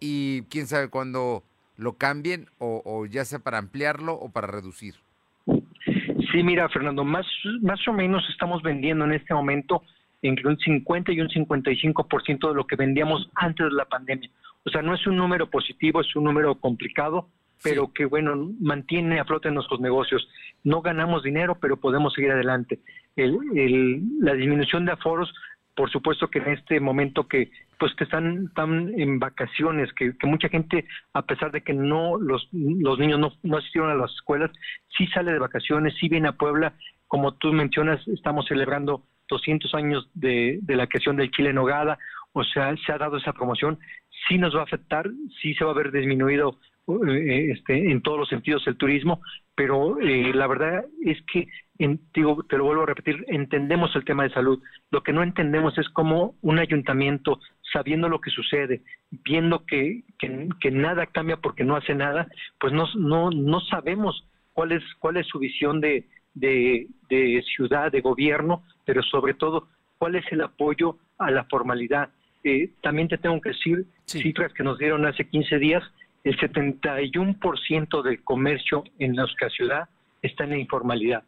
y quién sabe cuándo lo cambien o, o ya sea para ampliarlo o para reducir. Sí, mira, Fernando, más, más o menos estamos vendiendo en este momento entre un 50 y un 55% de lo que vendíamos antes de la pandemia. O sea, no es un número positivo, es un número complicado, pero que, bueno, mantiene a flote nuestros negocios. No ganamos dinero, pero podemos seguir adelante. El, el, la disminución de aforos, por supuesto que en este momento que pues que están, están en vacaciones, que, que, mucha gente, a pesar de que no los, los niños no, no asistieron a las escuelas, sí sale de vacaciones, sí viene a Puebla. Como tú mencionas, estamos celebrando 200 años de, de la creación del Chile en Nogada, o sea, se ha dado esa promoción, sí nos va a afectar, sí se va a ver disminuido eh, este, en todos los sentidos el turismo, pero eh, la verdad es que, en, digo, te lo vuelvo a repetir, entendemos el tema de salud. Lo que no entendemos es cómo un ayuntamiento, sabiendo lo que sucede, viendo que, que, que nada cambia porque no hace nada, pues no, no, no sabemos cuál es, cuál es su visión de, de, de ciudad, de gobierno, pero sobre todo cuál es el apoyo a la formalidad. Eh, también te tengo que decir sí. cifras que nos dieron hace 15 días, el 71% del comercio en nuestra ciudad está en la informalidad.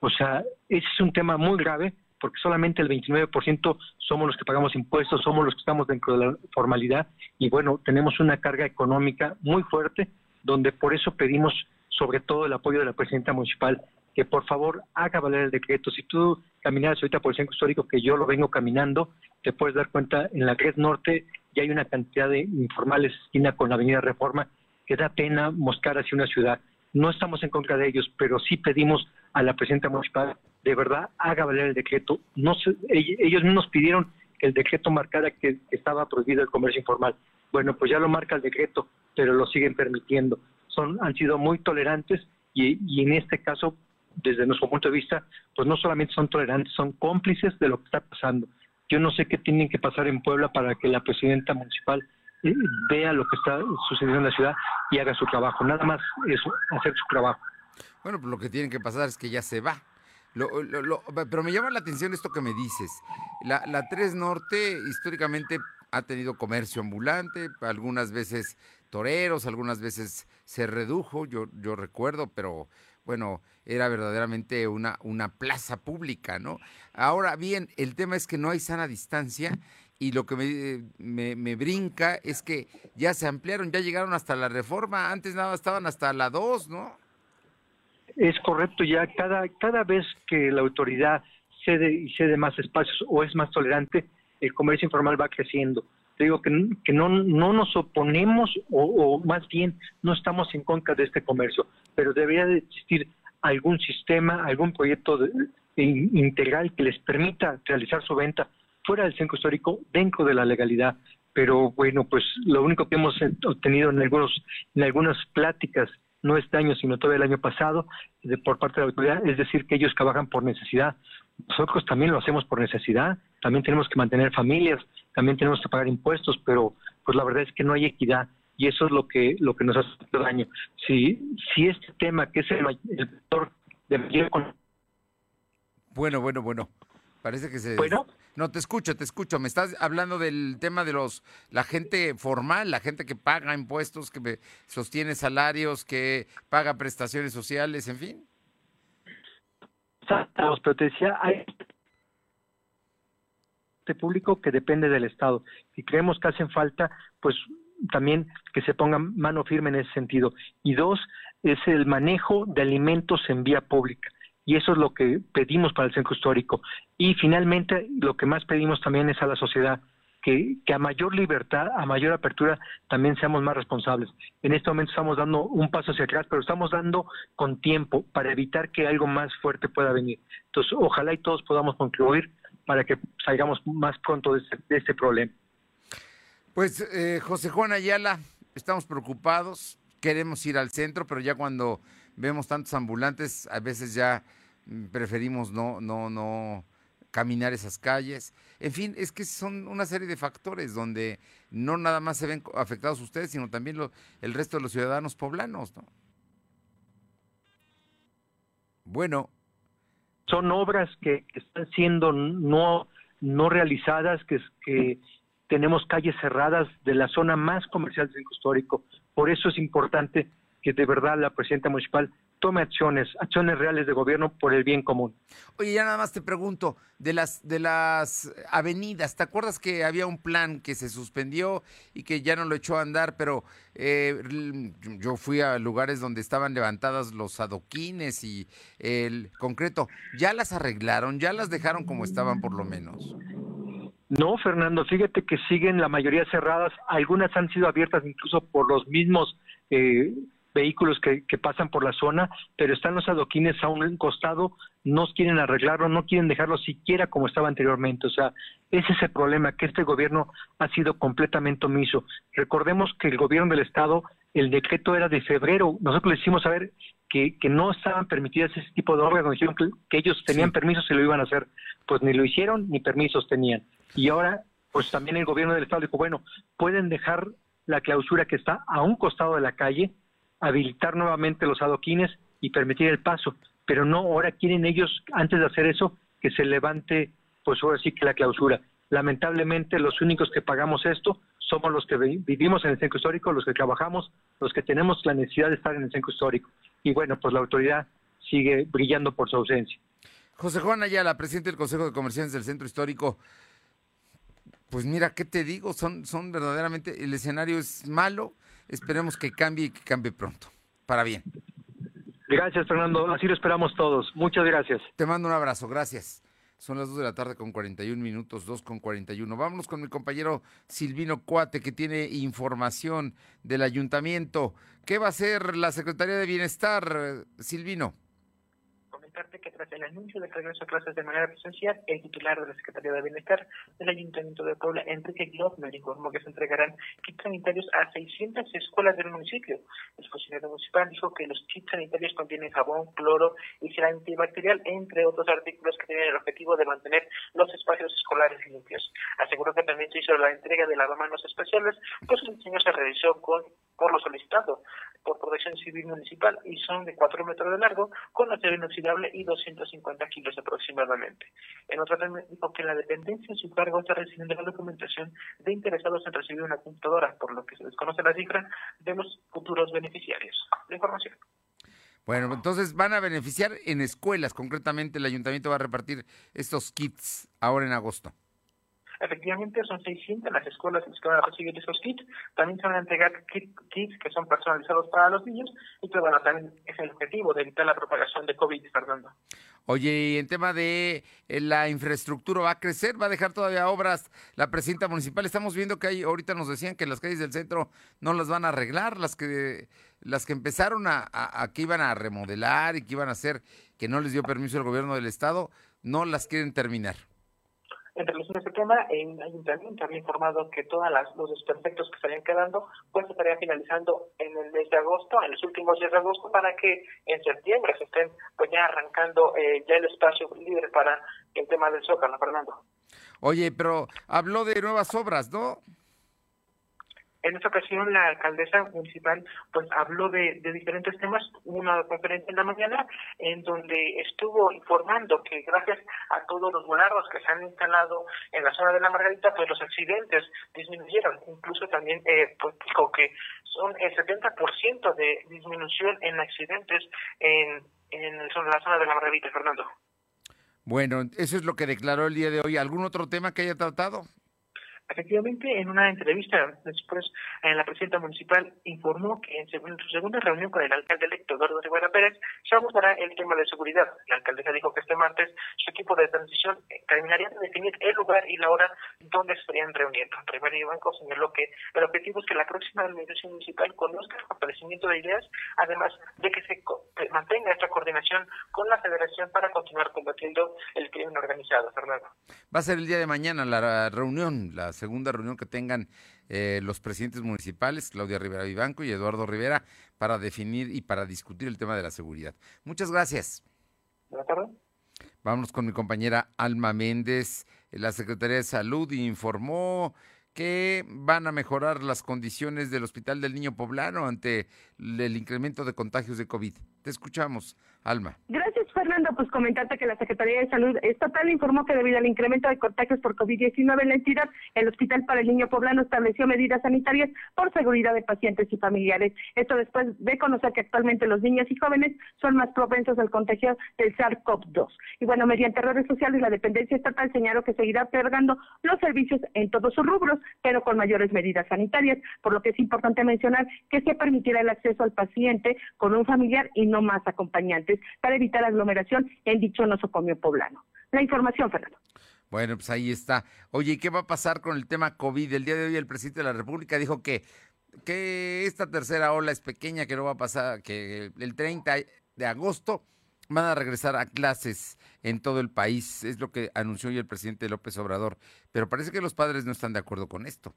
O sea, ese es un tema muy grave porque solamente el 29% somos los que pagamos impuestos, somos los que estamos dentro de la formalidad y bueno, tenemos una carga económica muy fuerte donde por eso pedimos sobre todo el apoyo de la presidenta municipal que por favor haga valer el decreto. Si tú caminas ahorita por el centro histórico, que yo lo vengo caminando, te puedes dar cuenta, en la red norte ya hay una cantidad de informales esquina con la avenida Reforma que da pena mostrar hacia una ciudad. No estamos en contra de ellos, pero sí pedimos a la presidenta municipal, de verdad, haga valer el decreto. No se, ellos nos pidieron que el decreto marcara que estaba prohibido el comercio informal. Bueno, pues ya lo marca el decreto, pero lo siguen permitiendo. Son, han sido muy tolerantes y, y en este caso desde nuestro punto de vista, pues no solamente son tolerantes, son cómplices de lo que está pasando. Yo no sé qué tienen que pasar en Puebla para que la presidenta municipal eh, vea lo que está sucediendo en la ciudad y haga su trabajo. Nada más eso, hacer su trabajo. Bueno, pues lo que tiene que pasar es que ya se va. Lo, lo, lo, pero me llama la atención esto que me dices. La, la 3 Norte históricamente ha tenido comercio ambulante, algunas veces toreros, algunas veces se redujo, yo, yo recuerdo, pero bueno, era verdaderamente una, una plaza pública, ¿no? Ahora bien, el tema es que no hay sana distancia y lo que me, me, me, brinca es que ya se ampliaron, ya llegaron hasta la reforma, antes nada estaban hasta la 2, ¿no? Es correcto, ya cada, cada vez que la autoridad cede y cede más espacios o es más tolerante, el comercio informal va creciendo. Te digo que, que no, no nos oponemos o, más bien no estamos en contra de este comercio, pero debería de existir algún sistema, algún proyecto integral que les permita realizar su venta fuera del centro histórico dentro de la legalidad. Pero bueno, pues lo único que hemos obtenido en algunos en algunas pláticas no este año, sino todavía el año pasado, de, por parte de la autoridad, es decir, que ellos trabajan por necesidad. Nosotros también lo hacemos por necesidad, también tenemos que mantener familias, también tenemos que pagar impuestos, pero pues la verdad es que no hay equidad y eso es lo que lo que nos hace daño. Si si este tema que es el, el factor de mayor bueno, bueno, bueno. Parece que se Bueno, no te escucho, te escucho. Me estás hablando del tema de los la gente formal, la gente que paga impuestos, que sostiene salarios, que paga prestaciones sociales, en fin. Pero te decía, hay público que depende del Estado y creemos que hacen falta, pues también que se ponga mano firme en ese sentido. Y dos, es el manejo de alimentos en vía pública. Y eso es lo que pedimos para el centro histórico. Y finalmente, lo que más pedimos también es a la sociedad, que, a mayor libertad, a mayor apertura, también seamos más responsables. En este momento estamos dando un paso hacia atrás, pero estamos dando con tiempo para evitar que algo más fuerte pueda venir. Entonces, ojalá y todos podamos contribuir para que salgamos más pronto de este, de este problema. Pues, eh, José Juan Ayala, estamos preocupados, queremos ir al centro, pero ya cuando vemos tantos ambulantes, a veces ya mm, preferimos no, no, no caminar esas calles. En fin, es que son una serie de factores donde no nada más se ven afectados ustedes, sino también el resto de los ciudadanos poblanos, ¿no? Bueno. Son obras que están siendo no, no realizadas, que, que tenemos calles cerradas de la zona más comercial del centro histórico. Por eso es importante que de verdad la presidenta municipal tome acciones, acciones reales de gobierno por el bien común. Oye, ya nada más te pregunto, de las, de las avenidas, ¿te acuerdas que había un plan que se suspendió y que ya no lo echó a andar, pero eh, yo fui a lugares donde estaban levantadas los adoquines y el concreto, ¿ya las arreglaron? ¿Ya las dejaron como estaban por lo menos? No, Fernando, fíjate que siguen la mayoría cerradas, algunas han sido abiertas incluso por los mismos eh, vehículos que, pasan por la zona, pero están los adoquines a un costado, no quieren arreglarlo, no quieren dejarlo siquiera como estaba anteriormente. O sea, ese es el problema, que este gobierno ha sido completamente omiso. Recordemos que el gobierno del Estado, el decreto era de febrero, nosotros le hicimos saber que, que no estaban permitidas ese tipo de obras, nos dijeron que, ellos tenían permisos y lo iban a hacer. Pues ni lo hicieron ni permisos tenían. Y ahora, pues también el gobierno del Estado dijo, bueno, pueden dejar la clausura que está a un costado de la calle, habilitar nuevamente los adoquines y permitir el paso, pero no ahora quieren ellos, antes de hacer eso, que se levante, pues ahora sí que la clausura. Lamentablemente los únicos que pagamos esto somos los que vivimos en el centro histórico, los que trabajamos, los que tenemos la necesidad de estar en el centro histórico. Y bueno, pues la autoridad sigue brillando por su ausencia. José Juan Ayala, presidente del Consejo de Comerciantes del Centro Histórico. Pues mira, ¿qué te digo? Son, son verdaderamente, el escenario es malo, Esperemos que cambie y que cambie pronto, para bien. Gracias, Fernando. Así lo esperamos todos. Muchas gracias. Te mando un abrazo. Gracias. Son las 2 de la tarde con 41 minutos, 2 con 41. Vámonos con mi compañero Silvino Cuate, que tiene información del ayuntamiento. ¿Qué va a hacer la Secretaría de Bienestar, Silvino? Que tras el anuncio del regreso a clases de manera presencial, el titular de la Secretaría de Bienestar del Ayuntamiento de Puebla, Enrique Globner, informó que se entregarán kits sanitarios a 600 escuelas del municipio. El funcionario municipal dijo que los kits sanitarios contienen jabón, cloro y gel antibacterial, entre otros artículos que tienen el objetivo de mantener los espacios escolares limpios. Aseguró que también se hizo la entrega de lavamanos especiales, pues el diseño se realizó con por lo solicitado por Protección Civil Municipal y son de 4 metros de largo, con acero inoxidable y 250 kilos aproximadamente. En otra dijo que la dependencia en su cargo está recibiendo la documentación de interesados en recibir una computadora, por lo que se desconoce la cifra de los futuros beneficiarios. La información. Bueno, entonces van a beneficiar en escuelas, concretamente el ayuntamiento va a repartir estos kits ahora en agosto. Efectivamente, son 600 las escuelas que van a recibir esos kits. También se van a entregar kits que son personalizados para los niños y que, bueno, también es el objetivo de evitar la propagación de COVID, Fernando. Oye, y en tema de eh, la infraestructura, ¿va a crecer? ¿Va a dejar todavía obras la presidenta municipal? Estamos viendo que hay, ahorita nos decían que las calles del centro no las van a arreglar, las que las que empezaron a, a que iban a remodelar y que iban a hacer, que no les dio permiso el gobierno del estado, no las quieren terminar. En relación a este tema, el ayuntamiento había informado que todos los desperfectos que estarían quedando, pues estarían finalizando en el mes de agosto, en los últimos días de agosto, para que en septiembre se estén pues ya arrancando eh, ya el espacio libre para el tema del Zócalo, Fernando. Oye, pero habló de nuevas obras, ¿no? En esta ocasión la alcaldesa municipal pues habló de, diferentes temas, una conferencia en la mañana en donde estuvo informando que gracias a todos los volardos que se han instalado en la zona de la Margarita, pues los accidentes disminuyeron. Incluso también eh, pues dijo que son el 70% de disminución en accidentes en, en la zona de la Margarita, Fernando. Bueno, eso es lo que declaró el día de hoy. ¿Algún otro tema que haya tratado? Efectivamente, en una entrevista después, en la presidenta municipal informó que en, su segunda reunión con el alcalde electo Eduardo Rivera Pérez se abordará el tema de seguridad. La alcaldesa dijo que este martes su equipo de transición terminaría de definir el lugar y la hora donde estarían reuniendo. Rivera señaló que el objetivo es que la próxima administración municipal conozca el fortalecimiento de ideas, además de que se mantenga esta coordinación con la federación para continuar combatiendo el crimen organizado. Fernando. Va a ser el día de mañana la reunión, la segunda reunión que tengan eh, los presidentes municipales, Claudia Rivera Vivanco y Eduardo Rivera, para definir y para discutir el tema de la seguridad. Muchas gracias. Buenas tardes. Vámonos con mi compañera Alma Méndez. La Secretaría de Salud informó que van a mejorar las condiciones del Hospital del Niño Poblano ante el incremento de contagios de COVID. Te escuchamos, Alma. Gracias, Fernando. Pues comentarte que la Secretaría de Salud Estatal informó que debido al incremento de contagios por COVID-19 en la entidad, el Hospital para el Niño Poblano estableció medidas sanitarias por seguridad de pacientes y familiares. Esto después de conocer que actualmente los niños y jóvenes son más propensos al contagio del SARS-CoV-2. Y bueno, mediante redes sociales, la dependencia estatal señaló que seguirá otorgando los servicios en todos sus rubros, pero con mayores medidas sanitarias, por lo que es importante mencionar que se permitirá el acceso al paciente con un familiar y no más acompañantes para evitar aglomeración en dicho nosocomio poblano. La información, Fernando. Bueno, pues ahí está. Oye, ¿y qué va a pasar con el tema COVID? El día de hoy el presidente de la República dijo que, que esta tercera ola es pequeña, que no va a pasar, que el 30 de agosto van a regresar a clases en todo el país. Es lo que anunció hoy el presidente López Obrador. Pero parece que los padres no están de acuerdo con esto.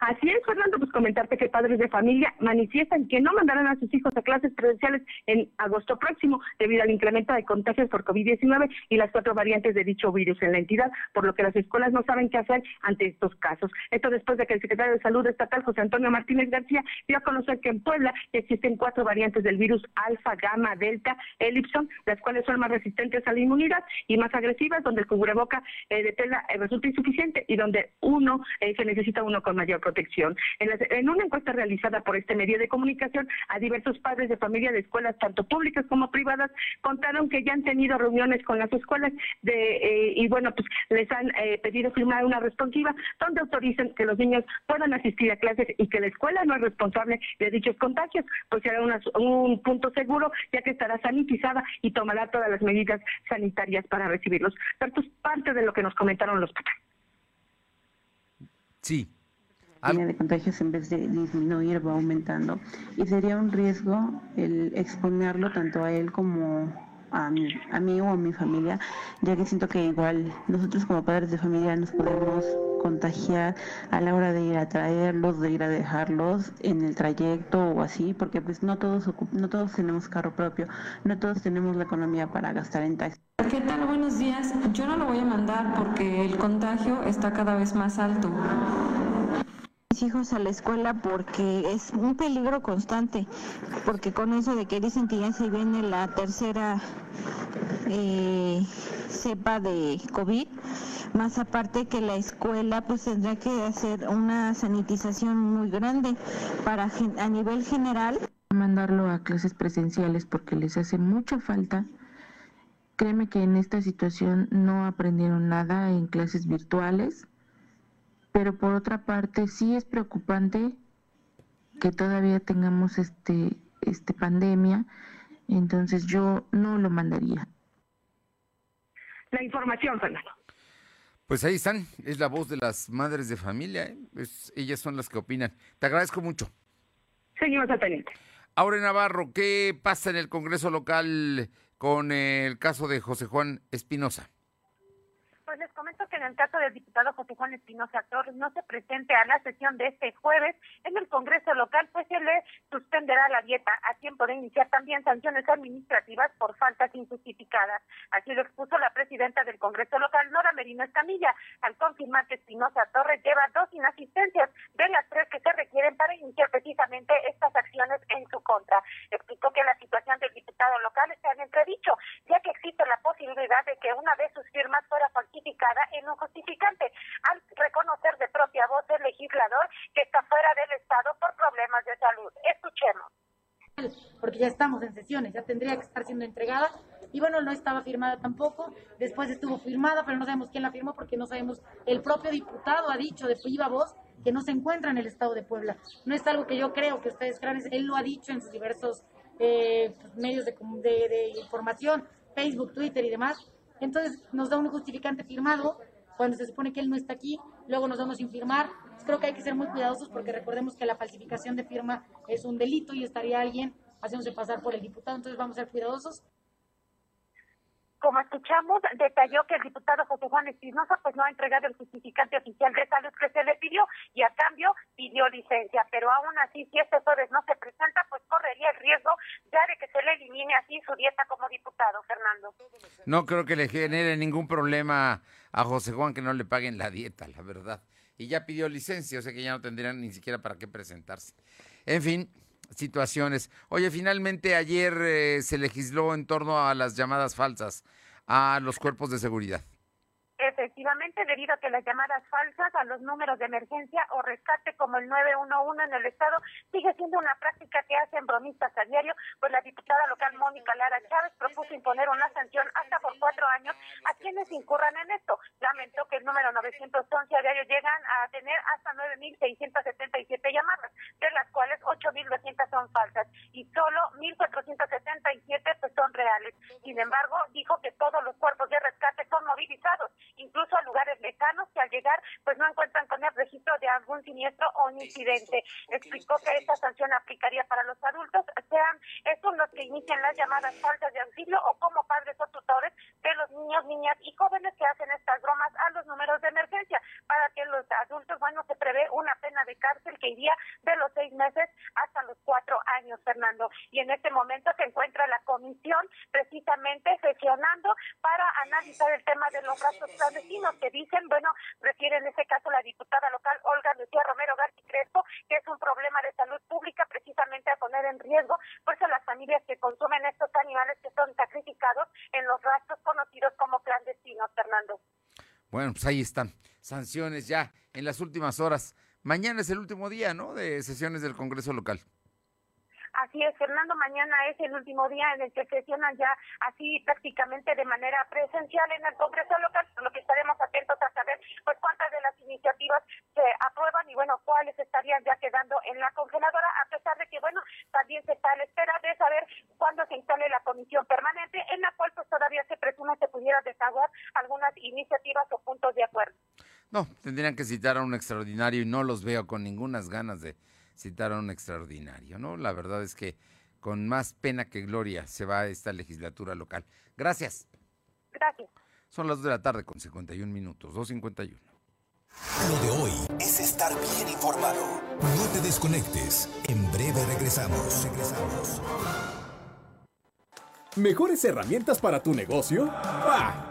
Así es, Fernando, pues comentarte que padres de familia manifiestan que no mandarán a sus hijos a clases presenciales en agosto próximo debido al incremento de contagios por COVID-19 y las cuatro variantes de dicho virus en la entidad, por lo que las escuelas no saben qué hacer ante estos casos. Esto después de que el secretario de Salud estatal, José Antonio Martínez García, dio a conocer que en Puebla existen cuatro variantes del virus alfa, gamma, delta, elipson, las cuales son más resistentes a la inmunidad y más agresivas, donde el cubreboca eh, de tela eh, resulta insuficiente y donde uno eh, se necesita uno con mayor protección. En, una encuesta realizada por este medio de comunicación a diversos padres de familia de escuelas, tanto públicas como privadas, contaron que ya han tenido reuniones con las escuelas de, eh, y bueno, pues les han eh, pedido firmar una responsiva donde autoricen que los niños puedan asistir a clases y que la escuela no es responsable de dichos contagios, pues será un punto seguro ya que estará sanitizada y tomará todas las medidas sanitarias para recibirlos. Esto es parte de lo que nos comentaron los papás. Sí, línea de contagios en vez de disminuir va aumentando y sería un riesgo el exponerlo tanto a él como a mí, a mí o a mi familia, ya que siento que igual nosotros como padres de familia nos podemos contagiar a la hora de ir a traerlos, de ir a dejarlos en el trayecto o así, porque pues no todos no todos tenemos carro propio, no todos tenemos la economía para gastar en taxi. ¿Qué tal? Buenos días. Yo no lo voy a mandar porque el contagio está cada vez más alto hijos a la escuela porque es un peligro constante, porque con eso de que dicen que ya se viene la tercera eh, cepa de COVID, más aparte que la escuela pues tendrá que hacer una sanitización muy grande para a nivel general. Mandarlo a clases presenciales porque les hace mucha falta. Créeme que en esta situación no aprendieron nada en clases virtuales pero por otra parte sí es preocupante que todavía tengamos este, este pandemia, entonces yo no lo mandaría. La información, Fernando. Pues ahí están, es la voz de las madres de familia, ¿eh? ellas son las que opinan. Te agradezco mucho. Seguimos al Ahora Navarro, ¿qué pasa en el Congreso local con el caso de José Juan Espinosa? Pues les comento que en el caso del diputado José Juan Espinosa Torres no se presente a la sesión de este jueves en el Congreso local, pues se le suspenderá la dieta a tiempo de iniciar también sanciones administrativas por faltas injustificadas. Así lo expuso la presidenta del Congreso local, Nora Merino Escamilla, al confirmar que Espinosa Torres lleva dos inasistencias de las tres que se requieren para iniciar precisamente estas acciones en su contra. Explicó que la situación del diputado local está en entredicho, ya que existe la posibilidad de que una vez sus firmas fuera falsificada en un justificante, al reconocer de propia voz el legislador que está fuera del Estado por problemas de salud. Escuchemos porque ya estamos en sesiones, ya tendría que estar siendo entregada. Y bueno, no estaba firmada tampoco, después estuvo firmada, pero no sabemos quién la firmó porque no sabemos, el propio diputado ha dicho de viva voz que no se encuentra en el estado de Puebla. No es algo que yo creo que ustedes crean, él lo ha dicho en sus diversos eh, medios de, de información, Facebook, Twitter y demás, entonces nos da un justificante firmado cuando se supone que él no está aquí, luego nos vamos sin firmar. creo que hay que ser muy cuidadosos porque recordemos que la falsificación de firma es un delito y estaría alguien haciéndose pasar por el diputado, entonces vamos a ser cuidadosos como escuchamos, detalló que el diputado José Juan Espinosa pues no ha entregado el justificante oficial de salud que se le pidió y a cambio pidió licencia, pero aún así si este jueves no se presenta pues correría el riesgo ya de que se le elimine así su dieta como diputado, Fernando. No creo que le genere ningún problema a José Juan que no le paguen la dieta, la verdad. Y ya pidió licencia, o sea que ya no tendrían ni siquiera para qué presentarse. En fin, situaciones. Oye, finalmente ayer eh, se legisló en torno a las llamadas falsas a los cuerpos de seguridad. Efectivamente, debido a que las llamadas falsas a los números de emergencia o rescate como el 911 en el Estado sigue siendo una práctica que hacen bromistas a diario, pues la diputada local Mónica Lara Chávez propuso imponer una sanción hasta por cuatro años a quienes incurran en esto. Lamentó que el número 911 a diario llegan a tener hasta 9.677 llamadas, de las cuales 8.200 son falsas y solo 1.477 pues, son reales. Sin embargo, dijo que todos los cuerpos de rescate son movilizados incluso a lugares lejanos que al llegar pues no encuentran con el registro de algún siniestro o un incidente. Explicó que esta sanción aplicaría para los adultos, sean estos los que inician las llamadas faltas de auxilio o como padres o tutores de los niños, niñas y jóvenes que hacen estas bromas a los números de emergencia. Para que los adultos, bueno, se prevé una pena de cárcel que iría de los seis meses hasta los cuatro años, Fernando. Y en este momento se encuentra la comisión precisamente sesionando para analizar el tema de los gastos vecinos que dicen, bueno, refiere en este caso la diputada local Olga Lucía Romero García Crespo, que es un problema de salud pública precisamente a poner en riesgo pues a las familias que consumen estos animales que son sacrificados en los rastros conocidos como clandestinos, Fernando. Bueno, pues ahí están, sanciones ya en las últimas horas. Mañana es el último día, ¿no? De sesiones del Congreso local. Así es, Fernando, mañana es el último día en el que sesionan ya así prácticamente de manera presencial en el Congreso local, lo que estaremos atentos a saber pues cuántas de las iniciativas se aprueban y bueno, cuáles estarían ya quedando en la congeladora, a pesar de que bueno, también se está a la espera de saber cuándo se instale la comisión permanente, en la cual pues todavía se presume se pudiera desaguar algunas iniciativas o puntos de acuerdo. No, tendrían que citar a un extraordinario y no los veo con ninguna ganas de citar a un extraordinario, ¿no? La verdad es que con más pena que gloria se va a esta legislatura local. Gracias. Gracias. Son las 2 de la tarde con 51 minutos, 2.51. Lo de hoy es estar bien informado. No te desconectes. En breve regresamos. Regresamos. ¿Mejores herramientas para tu negocio? ¡Bah!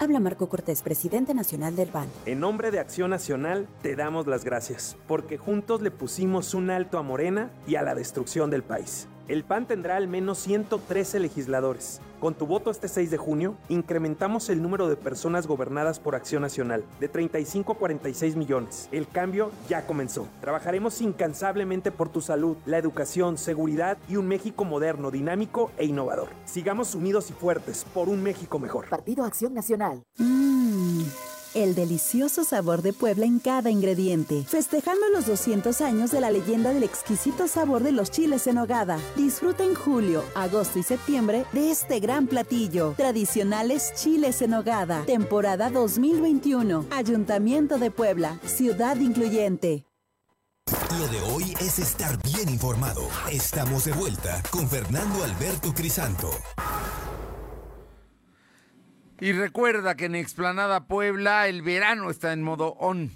Habla Marco Cortés, presidente nacional del BAN. En nombre de Acción Nacional, te damos las gracias, porque juntos le pusimos un alto a Morena y a la destrucción del país. El PAN tendrá al menos 113 legisladores. Con tu voto este 6 de junio, incrementamos el número de personas gobernadas por Acción Nacional de 35 a 46 millones. El cambio ya comenzó. Trabajaremos incansablemente por tu salud, la educación, seguridad y un México moderno, dinámico e innovador. Sigamos unidos y fuertes por un México mejor. Partido Acción Nacional. Mmm, el delicioso sabor de Puebla en cada ingrediente. Festejando los 200 años de la leyenda del exquisito sabor de los chiles en hogada. Disfruta en julio, agosto y septiembre de este gran platillo. Tradicionales chiles en hogada. Temporada 2021. Ayuntamiento de Puebla. Ciudad incluyente. Lo de hoy es estar bien informado. Estamos de vuelta con Fernando Alberto Crisanto. Y recuerda que en Explanada Puebla el verano está en modo on.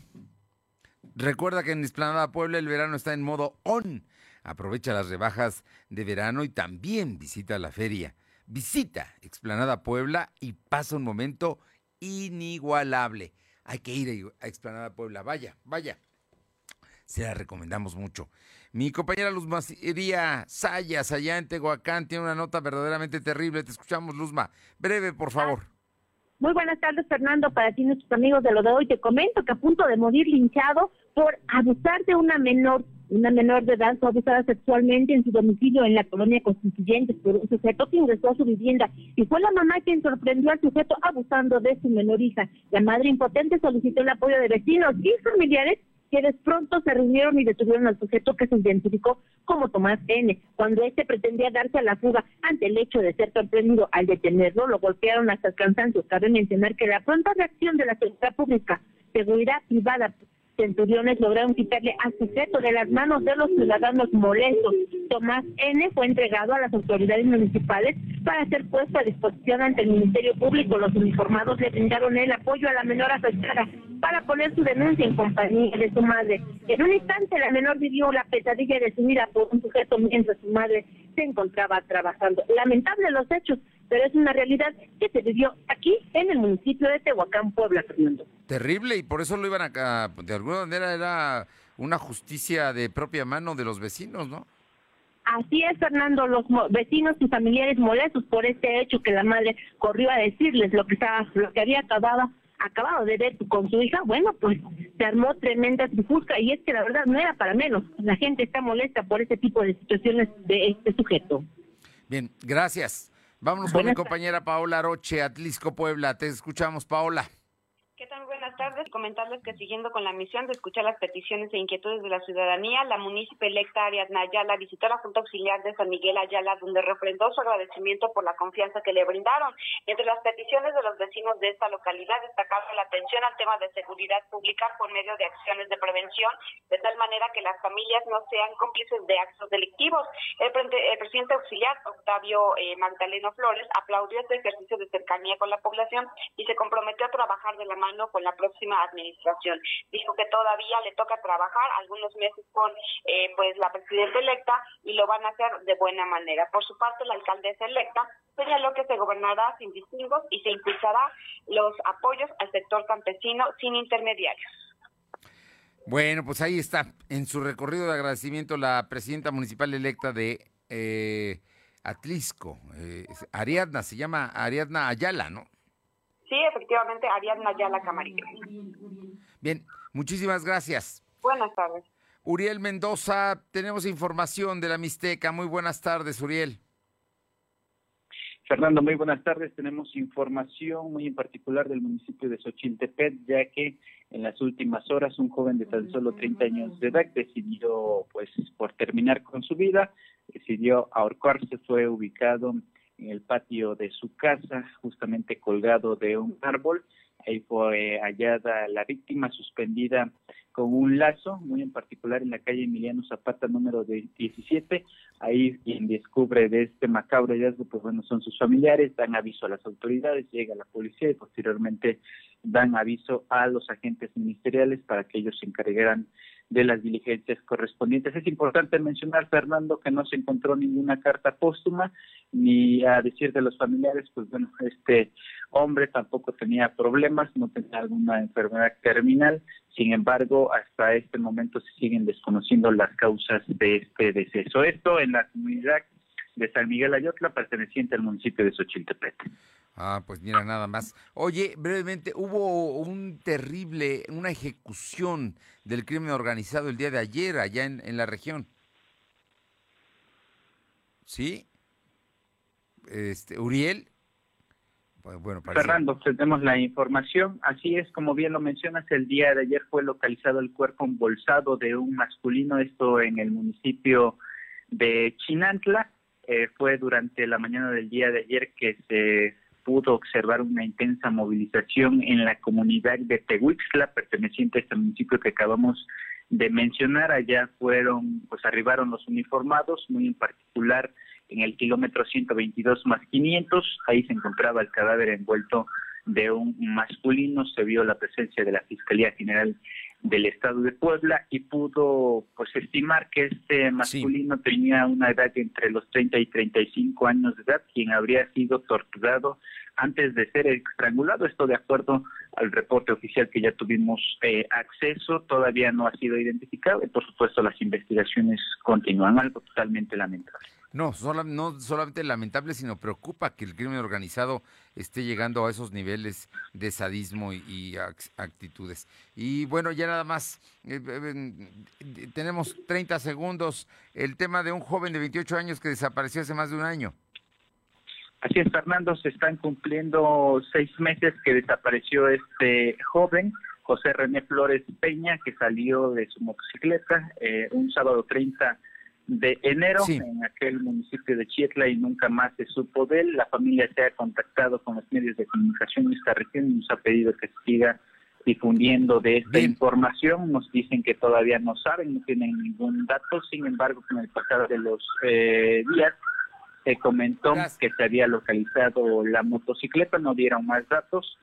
Recuerda que en Explanada Puebla el verano está en modo on. Aprovecha las rebajas de verano y también visita la feria. Visita Explanada Puebla y pasa un momento inigualable. Hay que ir a Explanada Puebla. Vaya, vaya. Se la recomendamos mucho. Mi compañera Luz María Sayas, allá en Tehuacán, tiene una nota verdaderamente terrible. Te escuchamos, Luzma. Breve, por favor. Muy buenas tardes, Fernando, para ti, nuestros amigos de lo de hoy. Te comento que a punto de morir linchado por abusar de una menor, una menor de edad fue abusada sexualmente en su domicilio en la colonia Constituyentes por un sujeto que ingresó a su vivienda y fue la mamá quien sorprendió al sujeto abusando de su menor hija. La madre impotente solicitó el apoyo de vecinos y familiares quienes pronto se reunieron y detuvieron al sujeto que se identificó como Tomás N. Cuando este pretendía darse a la fuga ante el hecho de ser sorprendido al detenerlo, lo golpearon hasta el cansancio. Cabe mencionar que la pronta reacción de la seguridad pública, seguridad privada, centuriones lograron quitarle al sujeto de las manos de los ciudadanos molestos. Tomás N. fue entregado a las autoridades municipales para ser puesto a disposición ante el Ministerio Público. Los uniformados le brindaron el apoyo a la menor afectada para poner su denuncia en compañía de su madre. En un instante la menor vivió la pesadilla de su vida por un sujeto mientras su madre se encontraba trabajando. Lamentable los hechos, pero es una realidad que se vivió aquí en el municipio de Tehuacán, Puebla, Fernando. Terrible, y por eso lo iban a... De alguna manera era una justicia de propia mano de los vecinos, ¿no? Así es, Fernando, los vecinos y familiares molestos por este hecho que la madre corrió a decirles lo que estaba, lo que había acabado, acabado de ver con su hija, bueno, pues se armó tremenda trifusca y es que la verdad no era para menos. La gente está molesta por este tipo de situaciones de este sujeto. Bien, gracias. Vámonos con mi compañera Paola Roche, Atlisco Puebla. Te escuchamos, Paola. Tardes. Comentarles que siguiendo con la misión de escuchar las peticiones e inquietudes de la ciudadanía, la municipio electa Ariadna Ayala visitó la Junta Auxiliar de San Miguel Ayala, donde refrendó su agradecimiento por la confianza que le brindaron. Entre las peticiones de los vecinos de esta localidad destacaba la atención al tema de seguridad pública por medio de acciones de prevención, de tal manera que las familias no sean cómplices de actos delictivos. El, presidente auxiliar, Octavio eh, Magdaleno Flores, aplaudió este ejercicio de cercanía con la población y se comprometió a trabajar de la mano con la próxima administración. Dijo que todavía le toca trabajar algunos meses con eh, pues la presidenta electa y lo van a hacer de buena manera. Por su parte, la alcaldesa electa señaló que se gobernará sin distingos y se impulsará los apoyos al sector campesino sin intermediarios. Bueno, pues ahí está, en su recorrido de agradecimiento, la presidenta municipal electa de eh, Atlisco, eh, Ariadna, se llama Ariadna Ayala, ¿no? Sí, efectivamente, Ariadna Ayala Camarillo. Bien, muchísimas gracias. Buenas tardes. Uriel Mendoza, tenemos información de la Mixteca. Muy buenas tardes, Uriel. Fernando, muy buenas tardes. Tenemos información muy en particular del municipio de Xochiltepet, ya que en las últimas horas un joven de tan solo 30 años de edad decidió, pues, por terminar con su vida, decidió ahorcarse, fue ubicado en el patio de su casa, justamente colgado de un árbol. Ahí fue hallada la víctima suspendida con un lazo, muy en particular en la calle Emiliano Zapata número 17. Ahí quien descubre de este macabro hallazgo, pues bueno, son sus familiares, dan aviso a las autoridades, llega la policía y posteriormente dan aviso a los agentes ministeriales para que ellos se encargaran de las diligencias correspondientes. Es importante mencionar, Fernando, que no se encontró ninguna carta póstuma, ni a decir de los familiares, pues bueno, este hombre tampoco tenía problemas, no tenía alguna enfermedad terminal, sin embargo, hasta este momento se siguen desconociendo las causas de este deceso. Esto en la comunidad de San Miguel Ayotla, perteneciente al municipio de Xochiltepet. Ah, pues mira, nada más. Oye, brevemente, hubo un terrible, una ejecución del crimen organizado el día de ayer allá en, la región. ¿Sí? Este, Uriel. Pues, bueno, Fernando, tenemos la información. Así es, como bien lo mencionas, el día de ayer fue localizado el cuerpo embolsado de un masculino, esto en el municipio de Chinantla. Eh, fue durante la mañana del día de ayer que se pudo observar una intensa movilización en la comunidad de Tehuixla, perteneciente a este municipio que acabamos de mencionar. Allá fueron, pues arribaron los uniformados, muy en particular en el kilómetro 122 más 500. Ahí se encontraba el cadáver envuelto de un masculino. Se vio la presencia de la Fiscalía General del Estado de Puebla y pudo pues estimar que este masculino tenía una edad entre los 30 y 35 años de edad, quien habría sido torturado antes de ser estrangulado. Esto de acuerdo al reporte oficial que ya tuvimos eh, acceso, todavía no ha sido identificado y por supuesto las investigaciones continúan, algo totalmente lamentable. No, no solamente lamentable, sino preocupa que el crimen organizado esté llegando a esos niveles de sadismo y, actitudes. Y bueno, ya nada más, eh, eh, tenemos 30 segundos, el tema de un joven de 28 años que desapareció hace más de un año. Así es, Fernando, se están cumpliendo seis meses que desapareció este joven, José René Flores Peña, que salió de su motocicleta eh, un sábado 30 de enero en aquel municipio de Chietla y nunca más se supo de él. La familia se ha contactado con los medios de comunicación de esta región y nos ha pedido que siga difundiendo de esta información. Nos dicen que todavía no saben, no tienen ningún dato. Sin embargo, con el pasar de los eh, días, se comentó que se había localizado la motocicleta, no dieron más datos.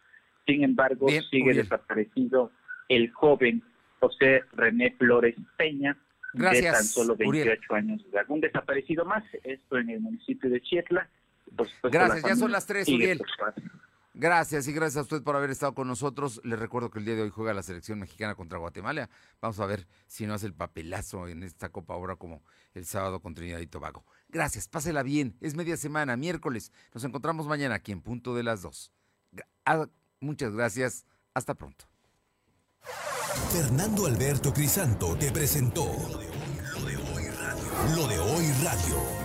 Sin embargo, sigue desaparecido el joven José René Flores Peña, de tan solo 28 años de Un desaparecido más, esto en el municipio de Chietla. gracias, ya son las tres, Uriel. Gracias y gracias a usted por haber estado con nosotros. Les recuerdo que el día de hoy juega la selección mexicana contra Guatemala. Vamos a ver si no hace el papelazo en esta Copa ahora como el sábado con Trinidad y Tobago. Gracias, pásela bien. Es media semana, miércoles. Nos encontramos mañana aquí en punto de las dos. Ah, muchas gracias. Hasta pronto. Fernando Alberto Crisanto te presentó lo de hoy radio. Lo de hoy radio.